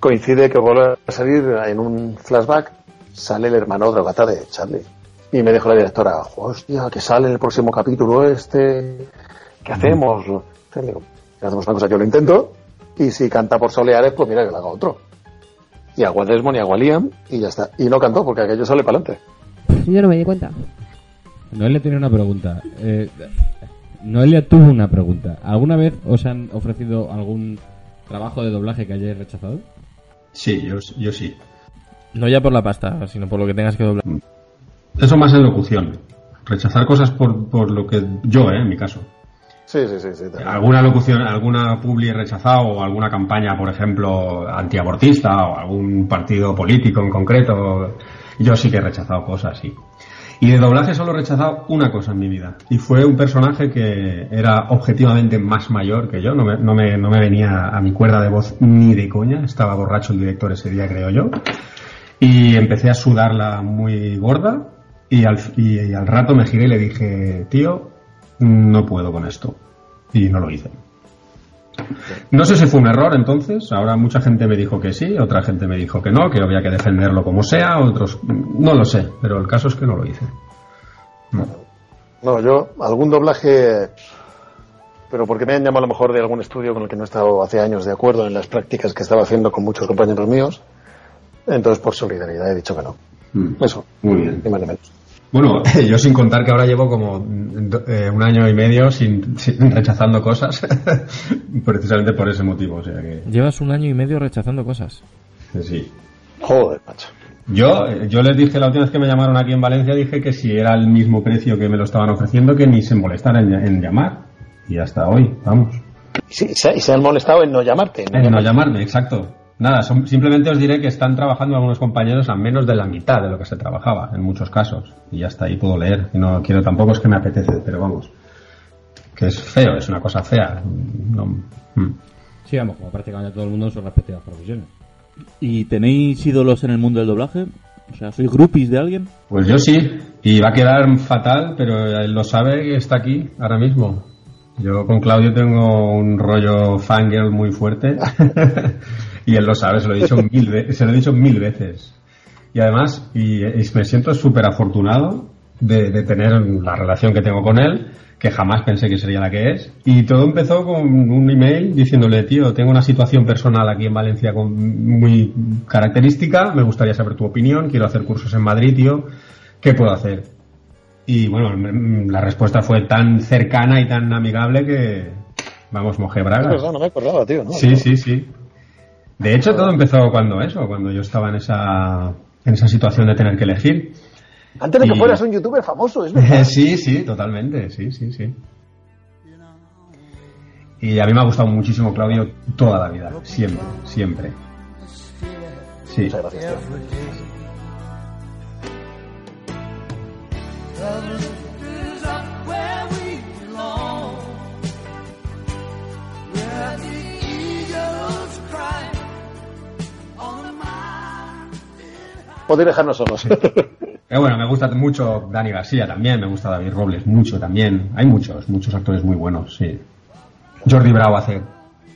Coincide que vuelve a salir en un flashback, sale el hermano drogata de Charlie. Y me dijo la directora, hostia, que sale el próximo capítulo este, ¿qué hacemos? Digo, hacemos una cosa, yo lo intento, y si canta por soleares, pues mira que lo haga otro. Y hago a Desmond y hago a Liam, y ya está. Y no cantó, porque aquello sale para adelante. Yo no me di cuenta. Noelia tiene una pregunta. Eh, Noelia tuvo una pregunta. ¿Alguna vez os han ofrecido algún trabajo de doblaje que hayáis rechazado? Sí, yo, yo sí. No ya por la pasta, sino por lo que tengas que doblar. Eso más en locución. Rechazar cosas por, por lo que yo, eh, en mi caso. Sí, sí, sí. sí. Alguna locución, alguna publi he rechazado o alguna campaña, por ejemplo, antiabortista o algún partido político en concreto. Yo sí que he rechazado cosas, sí. Y de doblaje solo he rechazado una cosa en mi vida. Y fue un personaje que era objetivamente más mayor que yo. No me, no me, no me venía a mi cuerda de voz ni de coña. Estaba borracho el director ese día, creo yo. Y empecé a sudarla muy gorda. Y al, y, y al rato me giré y le dije, tío, no puedo con esto. Y no lo hice. No sé si fue un error entonces. Ahora mucha gente me dijo que sí, otra gente me dijo que no, que había que defenderlo como sea, otros no lo sé, pero el caso es que no lo hice. No. No, yo, algún doblaje, pero porque me han llamado a lo mejor de algún estudio con el que no he estado hace años de acuerdo en las prácticas que estaba haciendo con muchos compañeros míos. Entonces, por solidaridad, he dicho que no. Mm. Eso, Muy bien. ni más ni menos. Bueno, yo sin contar que ahora llevo como eh, un año y medio sin, sin- rechazando cosas, precisamente por ese motivo. O sea que Llevas un año y medio rechazando cosas. sí. Joder, macho. Yo, eh, yo les dije la última vez que me llamaron aquí en Valencia, dije que si era el mismo precio que me lo estaban ofreciendo, que ni se molestaran en, en llamar. Y hasta hoy, vamos. Y, sí, se, han molestado en no llamarte. en no En no llamarte. llamarme, exacto. Nada, son- simplemente os diré que están trabajando algunos compañeros a menos de la mitad de lo que se trabajaba, en muchos casos. Y ya está, ahí puedo leer. Y no quiero tampoco es que me apetece, pero vamos. Que es feo, es una cosa fea. No- mm. Sí, vamos, como prácticamente todo el mundo en sus respectivas profesiones. ¿Y tenéis ídolos en el mundo del doblaje? O sea, ¿sois groupies de alguien? Pues yo sí, y va a quedar fatal, pero él lo sabe y está aquí ahora mismo. Yo con Claudio tengo un rollo fangirl muy fuerte y él lo sabe, se lo he dicho mil, se lo he dicho mil veces. Y además, y, y me siento súper afortunado de, de tener la relación que tengo con él, que jamás pensé que sería la que es. Y todo empezó con un email diciéndole, tío, tengo una situación personal aquí en Valencia con, muy característica, me gustaría saber tu opinión, quiero hacer cursos en Madrid, tío, ¿qué puedo hacer? Y bueno, la respuesta fue tan cercana y tan amigable que, vamos, mojé Es bragas. verdad, no me acordaba, tío. ¿no? Sí, sí, sí. De hecho, todo empezó cuando eso, cuando yo estaba en esa, en esa situación de tener que elegir. Antes de que Y- fueras un youtuber famoso, es verdad. sí, sí, totalmente, sí, sí, sí. Y a mí me ha gustado muchísimo Claudio toda la vida, siempre, siempre. Sí. Muchas gracias, tío. Podéis dejarnos solos. Eh, bueno, me gusta mucho Dani García también, me gusta David Robles mucho también. Hay muchos, muchos actores muy buenos, sí. Jordi Bravo hace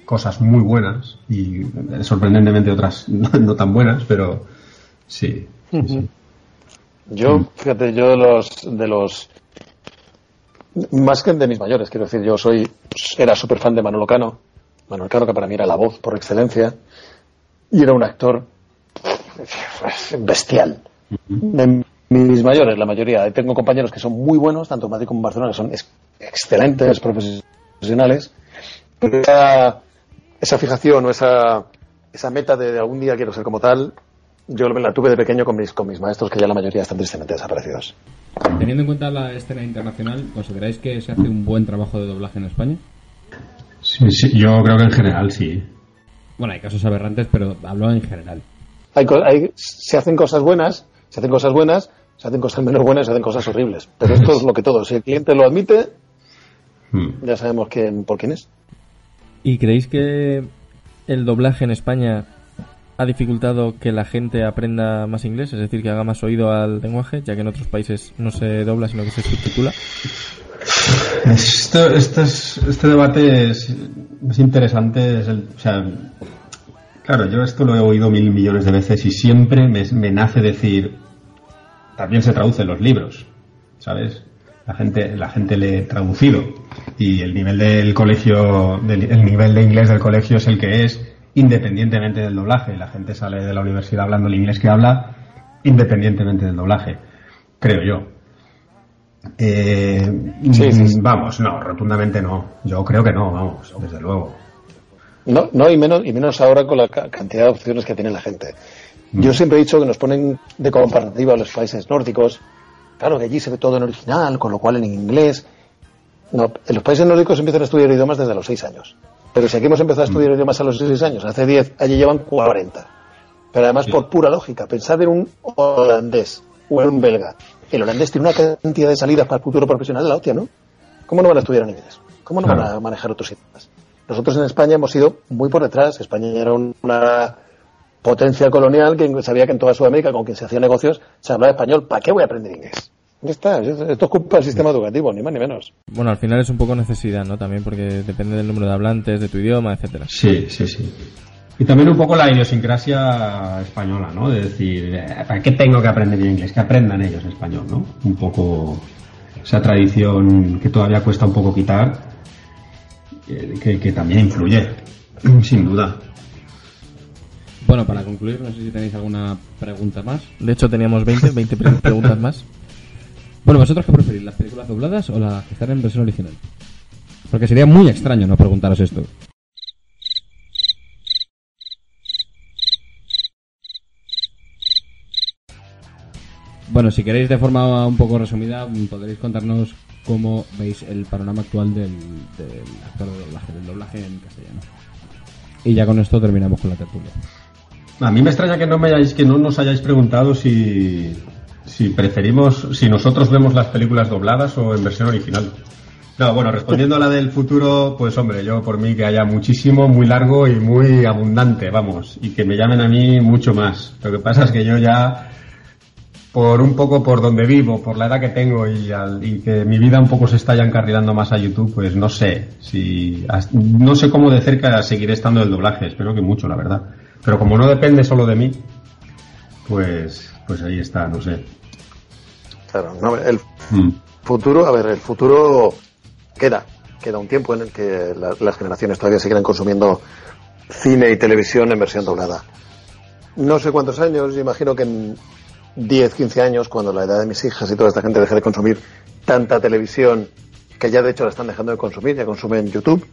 cosas muy buenas y eh, sorprendentemente otras no, no tan buenas, pero sí. sí, sí. Yo, fíjate, yo de los, de los, más que de mis mayores, quiero decir, yo soy, era súper fan de Manolo Cano. Manolo Cano, que para mí era la voz por excelencia, y era un actor bestial. De mis mayores, la mayoría. Tengo compañeros que son muy buenos, tanto en Madrid como en Barcelona, que son ex- excelentes profesionales, pero esa, esa fijación o esa, esa meta de, de algún día quiero ser como tal, yo la tuve de pequeño con mis, con mis maestros, que ya la mayoría están tristemente desaparecidos. Teniendo en cuenta la escena internacional, ¿consideráis que se hace un buen trabajo de doblaje en España? Sí, sí, yo creo que en general sí. Bueno, hay casos aberrantes, pero hablo en general. Hay, se hacen cosas buenas, se hacen cosas buenas, se hacen cosas menos buenas, se hacen cosas horribles. Pero esto es lo que todo. Si el cliente lo admite, Mm. ya sabemos quién, por quién es. ¿Y creéis que el doblaje en España ha dificultado que la gente aprenda más inglés? Es decir, que haga más oído al lenguaje, ya que en otros países no se dobla, sino que se subtitula. Esto, esto es, este debate es, es interesante. Es el, o sea, claro, yo esto lo he oído mil millones de veces y siempre me, me nace decir, también se traduce en los libros, ¿sabes? La gente, la gente lee traducido y el nivel del colegio, del, el nivel de inglés del colegio es el que es, independientemente del doblaje. La gente sale de la universidad hablando el inglés que habla, independientemente del doblaje, creo yo. Eh, Sí, sí, sí. Vamos, no, rotundamente no. Yo creo que no, vamos, desde luego. No, no y menos y menos ahora con la ca- cantidad de opciones que tiene la gente. Yo siempre he dicho que nos ponen de comparativa a los países nórdicos. Claro que allí se ve todo en original, con lo cual en inglés. No, en los países nórdicos empiezan a estudiar idiomas desde los 6 años. Pero si aquí hemos empezado a estudiar idiomas a los 6 años, hace 10, allí llevan 40. Pero además por pura lógica, pensad en un holandés o en un belga. El holandés tiene una cantidad de salidas para el futuro profesional de la hostia, ¿no? ¿Cómo no van a estudiar en inglés? ¿Cómo no van a manejar otros idiomas? Nosotros en España hemos ido muy por detrás. España era un- una potencia colonial que sabía que en toda Sudamérica con quien se hacían negocios se hablaba español. ¿Para qué voy a aprender inglés? Ya está. Esto es culpa del sistema educativo, ni más ni menos. Bueno, al final es un poco necesidad, ¿no? También porque depende del número de hablantes, de tu idioma, etcétera. Sí, sí, sí. Y también un poco la idiosincrasia española, ¿no? De decir, eh, ¿para qué tengo que aprender yo inglés? Que aprendan ellos español, ¿no? Un poco esa tradición que todavía cuesta un poco quitar, que, que también influye, sin duda. Bueno, para concluir, no sé si tenéis alguna pregunta más. De hecho, teníamos 20, 20 pre- preguntas más. Bueno, ¿vosotros qué preferís? ¿Las películas dobladas o las que están en versión original? Porque sería muy extraño no preguntaros esto. Bueno, si queréis de forma un poco resumida, podréis contarnos cómo veis el panorama actual del, del actor de doblaje, del doblaje en castellano. Y ya con esto terminamos con la tertulia. A mí me extraña que no me hayáis, que no nos hayáis preguntado si, si preferimos, si nosotros vemos las películas dobladas o en versión original. No, bueno, respondiendo a la del futuro, pues hombre, yo por mí que haya muchísimo, muy largo y muy abundante, vamos, y que me llamen a mí mucho más. Lo que pasa es que yo ya, por un poco por donde vivo, por la edad que tengo y, al- y que mi vida un poco se está ya encarrilando más a YouTube, pues no sé si, no sé cómo de cerca seguiré estando el doblaje, espero que mucho, la verdad. Pero como no depende solo de mí, pues, pues ahí está, no sé. Claro, no, el Mm. futuro, a ver, el futuro queda, queda un tiempo en el que la- las generaciones todavía seguirán consumiendo cine y televisión en versión doblada. No sé cuántos años, imagino que en 10, 15 años, cuando la edad de mis hijas y toda esta gente deje de consumir tanta televisión, que ya de hecho la están dejando de consumir, ya consumen YouTube,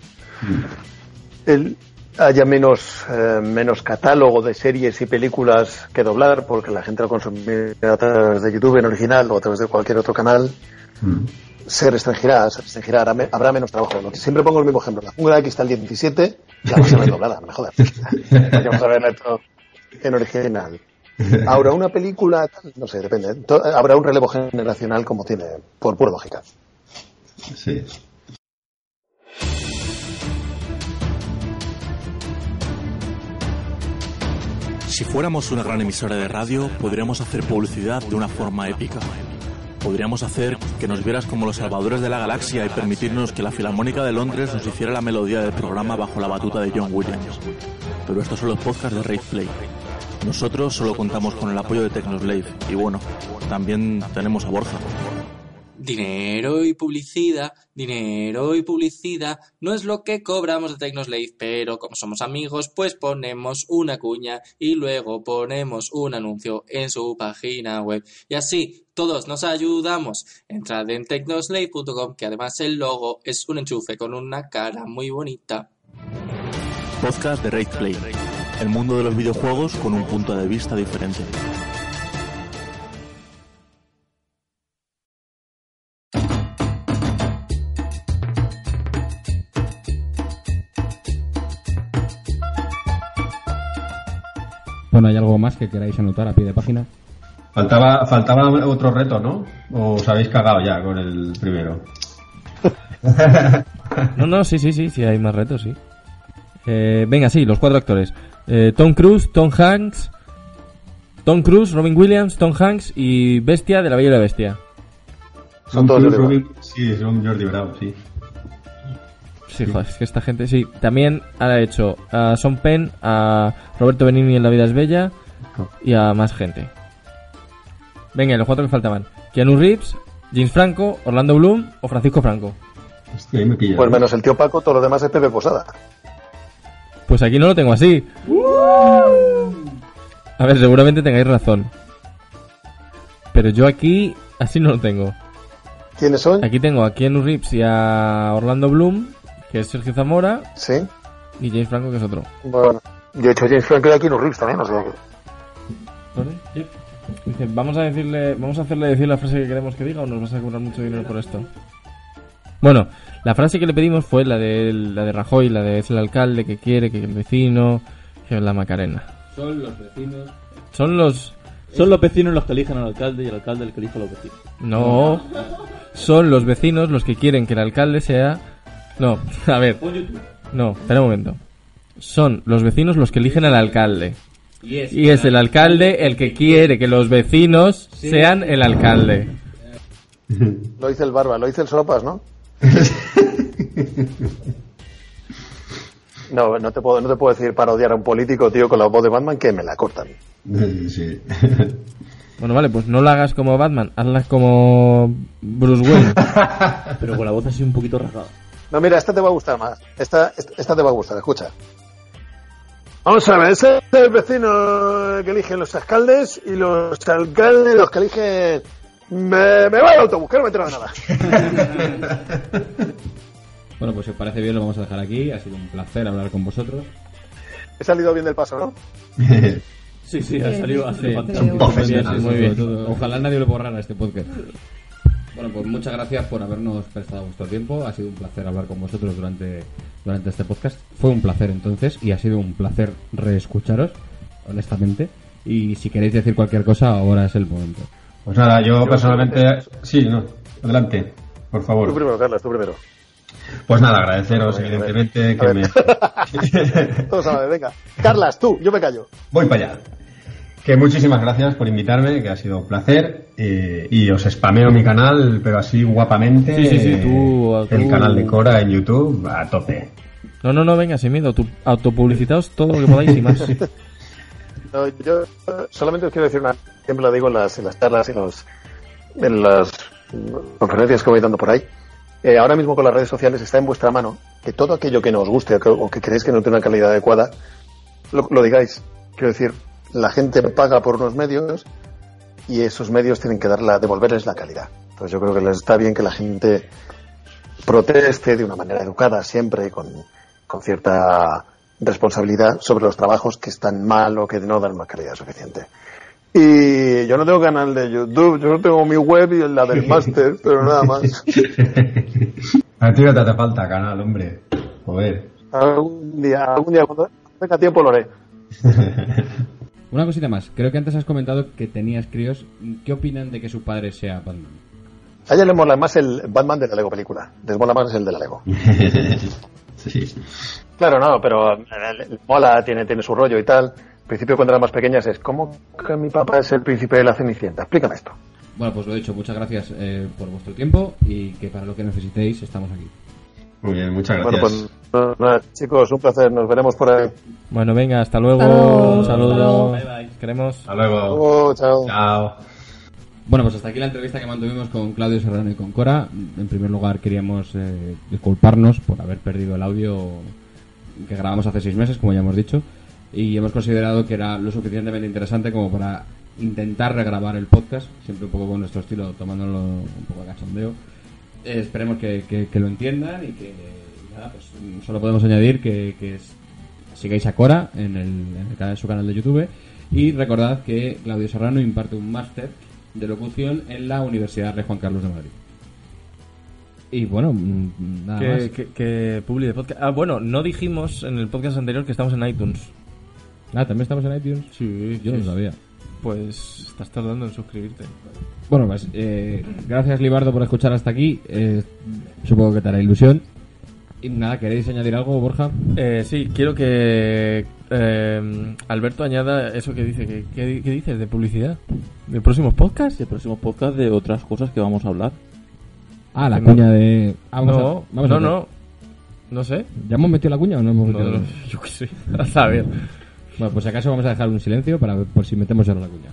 el- haya menos, eh, menos catálogo de series y películas que doblar, porque la gente lo consume a través de YouTube en original o a través de cualquier otro canal, Mm. se restringirá, se restringirá, habrá, me- habrá menos trabajo. Lo que siempre pongo el mismo ejemplo. La jungla aquí está el 17, la vas a ver doblada, no me jodas. Vamos a esto en original. Ahora, una película, no sé, depende. Habrá un relevo generacional como tiene, por pura lógica. Sí. Si fuéramos una gran emisora de radio, podríamos hacer publicidad de una forma épica. Podríamos hacer que nos vieras como los salvadores de la galaxia y permitirnos que la Filarmónica de Londres nos hiciera la melodía del programa bajo la batuta de John Williams. Pero estos son los podcasts de Rave Play. Nosotros solo contamos con el apoyo de Technoslave y bueno, también tenemos a Borja. Dinero y publicidad, dinero y publicidad, no es lo que cobramos de Tecnoslave, pero como somos amigos, pues ponemos una cuña y luego ponemos un anuncio en su página web. Y así todos nos ayudamos. Entrad en tecnoslave.com, que además el logo es un enchufe con una cara muy bonita. Podcast de Rave Play. El mundo de los videojuegos con un punto de vista diferente. Bueno, ¿hay algo más que queráis anotar a pie de página? Faltaba, faltaba otro reto, ¿no? ¿O os habéis cagado ya con el primero? No, no, sí, sí, sí, sí, hay más retos, sí. Eh, venga, sí, los cuatro actores. Eh, Tom Cruise, Tom Hanks, Tom Cruise, Robin Williams, Tom Hanks y Bestia de la Bella y la Bestia. Son todos. Robin- Sí, son Jordi Bravo, sí. Sí, joder, es que esta gente sí. También ha hecho a Son Penn, a Roberto Benigni en La vida es bella y a más gente. Venga, los cuatro que faltaban. Keanu Reeves, James Franco, Orlando Bloom o Francisco Franco. Hostia, ahí me pilla. Pues menos el tío Paco, todo lo demás es Pepe Posada. Pues aquí no lo tengo así. A ver, seguramente tengáis razón. Pero yo aquí así no lo tengo. ¿Quiénes son? Aquí tengo a Keanu Reeves y a Orlando Bloom, que es Sergio Zamora, Sí. y James Franco, que es otro. Bueno, yo he hecho James Franco y aquí no Reeves también, o sea que... Dice, vamos a decirle, vamos a hacerle decir la frase que queremos que diga o nos vas a cobrar mucho dinero por esto. Bueno, la frase que le pedimos fue la de la de Rajoy, la de es el alcalde que quiere, que el vecino, que la Macarena. Son los vecinos. Son los Son los vecinos los que eligen al alcalde y el alcalde el que elige a los vecinos. no, son los vecinos los que quieren que el alcalde sea no, a ver, no, espera un momento. Son los vecinos los que eligen al alcalde. Y es, Y es el alcalde el que quiere que los vecinos sean el alcalde. Lo dice el Barba, lo dice el Sopas, ¿no? No, no te puedo, no te puedo decir parodiar a un político, tío, con la voz de Batman que me la cortan. Sí. Bueno, vale, pues no la hagas como Batman, hazla como Bruce Wayne. Pero con la voz así un poquito rasgada. No, mira, esta te va a gustar más. Esta, esta, esta te va a gustar, escucha. Vamos a ver, ese es el vecino que eligen los alcaldes y los alcaldes los que eligen... Me, me voy al autobús, que no me entero de nada. Bueno, pues si os parece bien lo vamos a dejar aquí. Ha sido un placer hablar con vosotros. He salido bien del paso, ¿no? Sí, sí, ha salido, ha Sí, salido sí, fantástico. Profesional. muy bien. Todo, Ojalá nadie lo borrara este podcast. Bueno, pues muchas gracias por habernos prestado vuestro tiempo. Ha sido un placer hablar con vosotros durante, durante este podcast. Fue un placer entonces y ha sido un placer reescucharos, honestamente. Y si queréis decir cualquier cosa, ahora es el momento. Pues nada, yo personalmente... Sí, no. Adelante, por Tú favor. primero, Carlos, tú primero. Pues nada, agradeceros evidentemente que me... Todos a venga. Carlas, tú, yo me callo. Voy para allá. Que muchísimas gracias por invitarme, que ha sido un placer. eh, y os spameo mi canal, pero así guapamente. Sí, sí, sí, tú- tú- El canal de Cora en YouTube a tope. No, no, no, venga, sin miedo, tu- autopublicitaos todo lo que podáis y más. No, yo solamente os quiero decir una, siempre lo digo en las, en las charlas y los, en las conferencias que voy dando por ahí. Eh, ahora mismo con las redes sociales está en vuestra mano que todo aquello que no os guste o que, o que creéis que no tiene una calidad adecuada, lo, digáis. Quiero decir, la gente paga por unos medios y esos medios tienen que darla, devolverles la calidad. Entonces yo creo que les está bien que la gente proteste de una manera educada siempre con, con cierta responsabilidad sobre los trabajos que están mal o que no dan una calidad suficiente. Y yo no tengo canal de YouTube, yo no tengo mi web y la del máster, pero nada más. A ti no te hace falta canal, hombre. Joder. Algún día, algún día cuando tenga tiempo lo haré. Una cosita más. Creo que antes has comentado que tenías críos. ¿Qué opinan de que su padre sea Batman? A ella le mola más el Batman de la Lego película. Les mola más el de la Lego. sí. Claro, no, pero eh, mola, tiene, tiene su rollo y tal. Al principio cuando eran más pequeñas es, ¿cómo que mi papá es el príncipe de la Cenicienta? Explícame esto. Bueno, pues lo he dicho. Muchas gracias eh, por vuestro tiempo y que para lo que necesitéis estamos aquí. Muy bien, muchas Bueno, gracias. pues nada, chicos, un placer. Nos veremos por ahí. Bueno, venga, hasta luego. Hasta luego. Un Hasta saludo. luego. Bye, bye. Queremos. Hasta luego. Oh, chao. Chao. Bueno, pues hasta aquí la entrevista que mantuvimos con Claudio Serrano y con Cora. En primer lugar, queríamos eh, disculparnos por haber perdido el audio que grabamos hace seis meses, como ya hemos dicho, y hemos considerado que era lo suficientemente interesante como para intentar regrabar el podcast, siempre un poco con nuestro estilo, tomándolo un poco a cachondeo. Eh, esperemos que, lo entiendan y que nada, pues solo podemos añadir que, que sigáis a Cora en, el, su canal de YouTube y recordad que Claudio Serrano imparte un máster de locución en la Universidad Rey Juan Carlos de Madrid. Y bueno, mm, nada más. Que, que, que publi de podcast. Ah, bueno, no dijimos en el podcast anterior que estamos en iTunes. Ah, ¿también estamos en iTunes? Sí, Yo no lo sabía. Pues estás tardando en suscribirte. Bueno, pues eh, gracias Libardo por escuchar hasta aquí. Eh, supongo que te hará ilusión. Y nada, ¿queréis añadir algo, Borja? Eh, sí, quiero que eh, Alberto añada eso que dice. que ¿Qué, qué dices de publicidad? ¿De próximos podcasts? Y el próximo podcast de otras cosas que vamos a hablar. Ah, la no- cuña de... Ah, vamos no, a, vamos no, a no. No sé. ¿Ya hemos metido la cuña o no hemos No, metido? no, yo qué sé. A saber. Bueno, pues si acaso vamos a dejar un silencio para ver por si metemos ahora la cuña.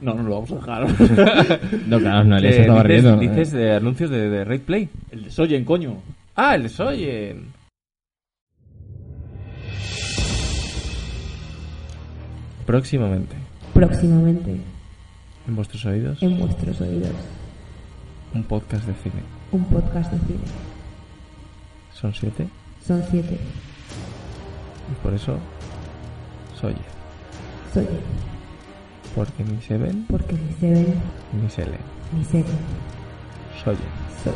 No, no lo vamos a dejar. No, claro, no, Eh, se estaba dices, riendo. dices de anuncios de, de Raid Play. El de Soyen, coño. Ah, el de Soyen. Próximamente, Próximamente, en vuestros oídos, en vuestros oídos, un podcast de cine. un podcast de cine. Son siete Son siete. y por eso Soy. Soy Porque ni se ven porque ni se ven ni se leen. ni se ven. Soy. Soy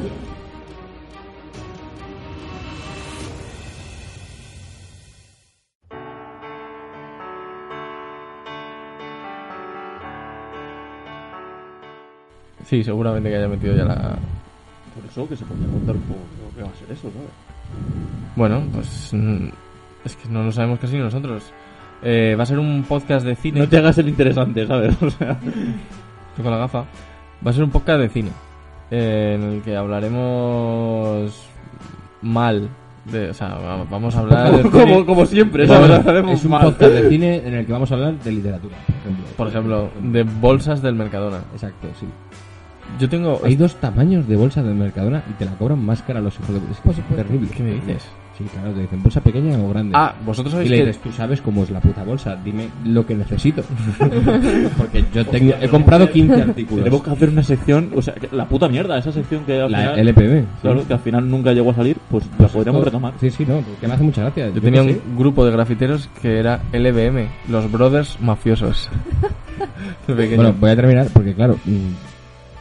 Sí, seguramente que haya metido ya la. Por eso que se podría contar un poco qué va a ser eso, ¿sabes? Bueno, pues. mm, Es que no lo sabemos casi nosotros. Eh, va a ser un podcast de cine. No te hagas el interesante, ¿sabes? O sea, Estoy con la gafa. Va a ser un podcast de cine. eh, en el que hablaremos mal. De, o sea, va- vamos a hablar. de como, siempre, ¿sabes? Es un mal. podcast de cine en el que vamos a hablar de literatura, por ejemplo. Por ejemplo, de bolsas del Mercadona. Exacto, sí. Yo tengo. Hay dos tamaños de bolsa del Mercadona y te la cobran más cara los hijos de Es que es terrible. ¿Qué me dices? Sí, claro, te dicen bolsa pequeña o grande. Ah, vosotros y sabéis le que. dices, tú sabes cómo es la puta bolsa, dime lo que necesito. Porque yo tengo, he comprado 15 artículos. Tenemos que hacer una sección, o sea, que la puta mierda, esa sección que al La final, LPB. sí. claro, que al final nunca llegó a salir, pues la podríamos Esto- retomar. Sí, sí, no, que me hace mucha gracia. Yo tenía un sé. grupo de grafiteros que era LBM, los Brothers Mafiosos. De. Bueno, voy a terminar porque, claro,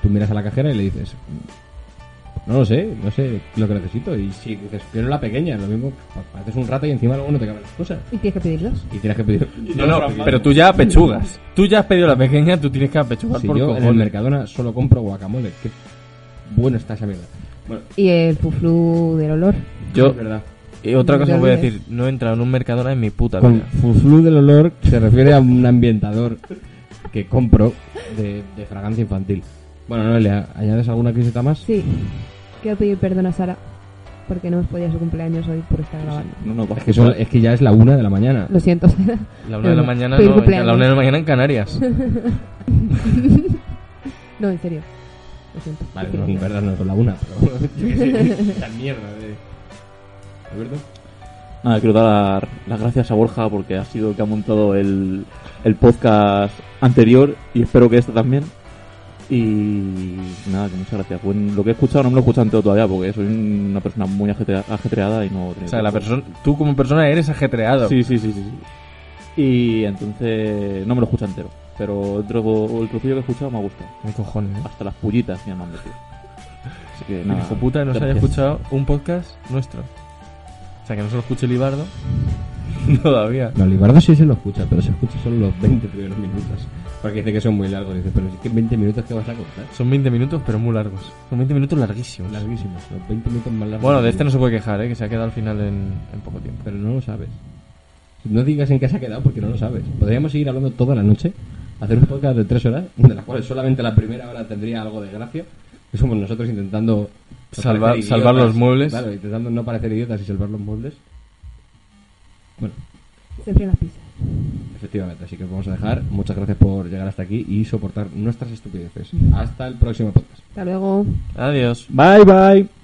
tú miras a la cajera y le dices, mm, no lo sé, no sé lo que necesito. Y si dices, quiero la pequeña, lo mismo, haces un rato y encima luego no te caben las cosas. ¿Y tienes que pedirlos? Y tienes que pedir. no, no, pero tú ya apechugas. Tú ya has pedido la pequeña, tú tienes que apechugar Si por yo en el cojones. Mercadona solo compro guacamole, qué bueno está esa mierda. Bueno, Y el fuflu del olor. Yo, es verdad. y otra No cosa que voy a decir, no he entrado en un Mercadona en mi puta Con vida. fuflu del olor se refiere a un ambientador que compro de, de fragancia infantil. Bueno, Noelia, ¿añades alguna criseta más? Sí. Quiero pedir perdón a Sara porque no hemos podido su cumpleaños hoy por estar grabando. No a Es que, son- escuchar. es que ya es la una de la mañana. Lo siento, Sara. La una de la mañana, no, la una de la mañana en Canarias. No, en serio. Lo siento. Vale, no, en verdad no es la una, pero... Esa mierda de... ¿Alberto? Nada, quiero dar las gracias a Borja porque ha sido el que ha montado el, el podcast anterior y espero que este también. Y nada, que muchas gracias. Bueno, lo que he escuchado no me lo he escuchado entero todavía porque soy una persona muy ajetrea- ajetreada y no... O sea, la persona, tú como persona eres ajetreado. Sí, sí, sí, sí, sí. Y entonces no me lo escucho entero. Pero el, trozo- el trocillo que he escuchado me ha gustado. ¿Qué cojones? eh? Hasta las pullitas me han metido. Así que nada. Hijo puta, no se haya gracias. escuchado un podcast nuestro. O sea, que no se lo escuche Libardo. Todavía. No, Libardo sí se lo escucha, pero se escucha solo los 20 primeros minutos. Porque dice que son muy largos. Dice, pero es que 20 minutos que vas a contar. Son 20 minutos, pero muy largos. Son 20 minutos larguísimos. Larguísimos, los 20 minutos más largos. Bueno, de este no se puede quejar, ¿eh? que se ha quedado al final en, en poco tiempo. Pero no lo sabes. No digas en qué se ha quedado porque no lo sabes. Podríamos seguir hablando toda la noche, hacer un podcast de tres horas, de las cuales solamente la primera hora tendría algo de gracia. Que somos nosotros intentando no Salvar- salvar idiotas. los muebles. Claro, intentando no parecer idiotas y salvar los muebles. Bueno, Se enfrían las pizzas. Efectivamente, así que os vamos a dejar. Muchas gracias por llegar hasta aquí y soportar nuestras estupideces. Hasta el próximo podcast. Hasta luego. Adiós. Bye, bye.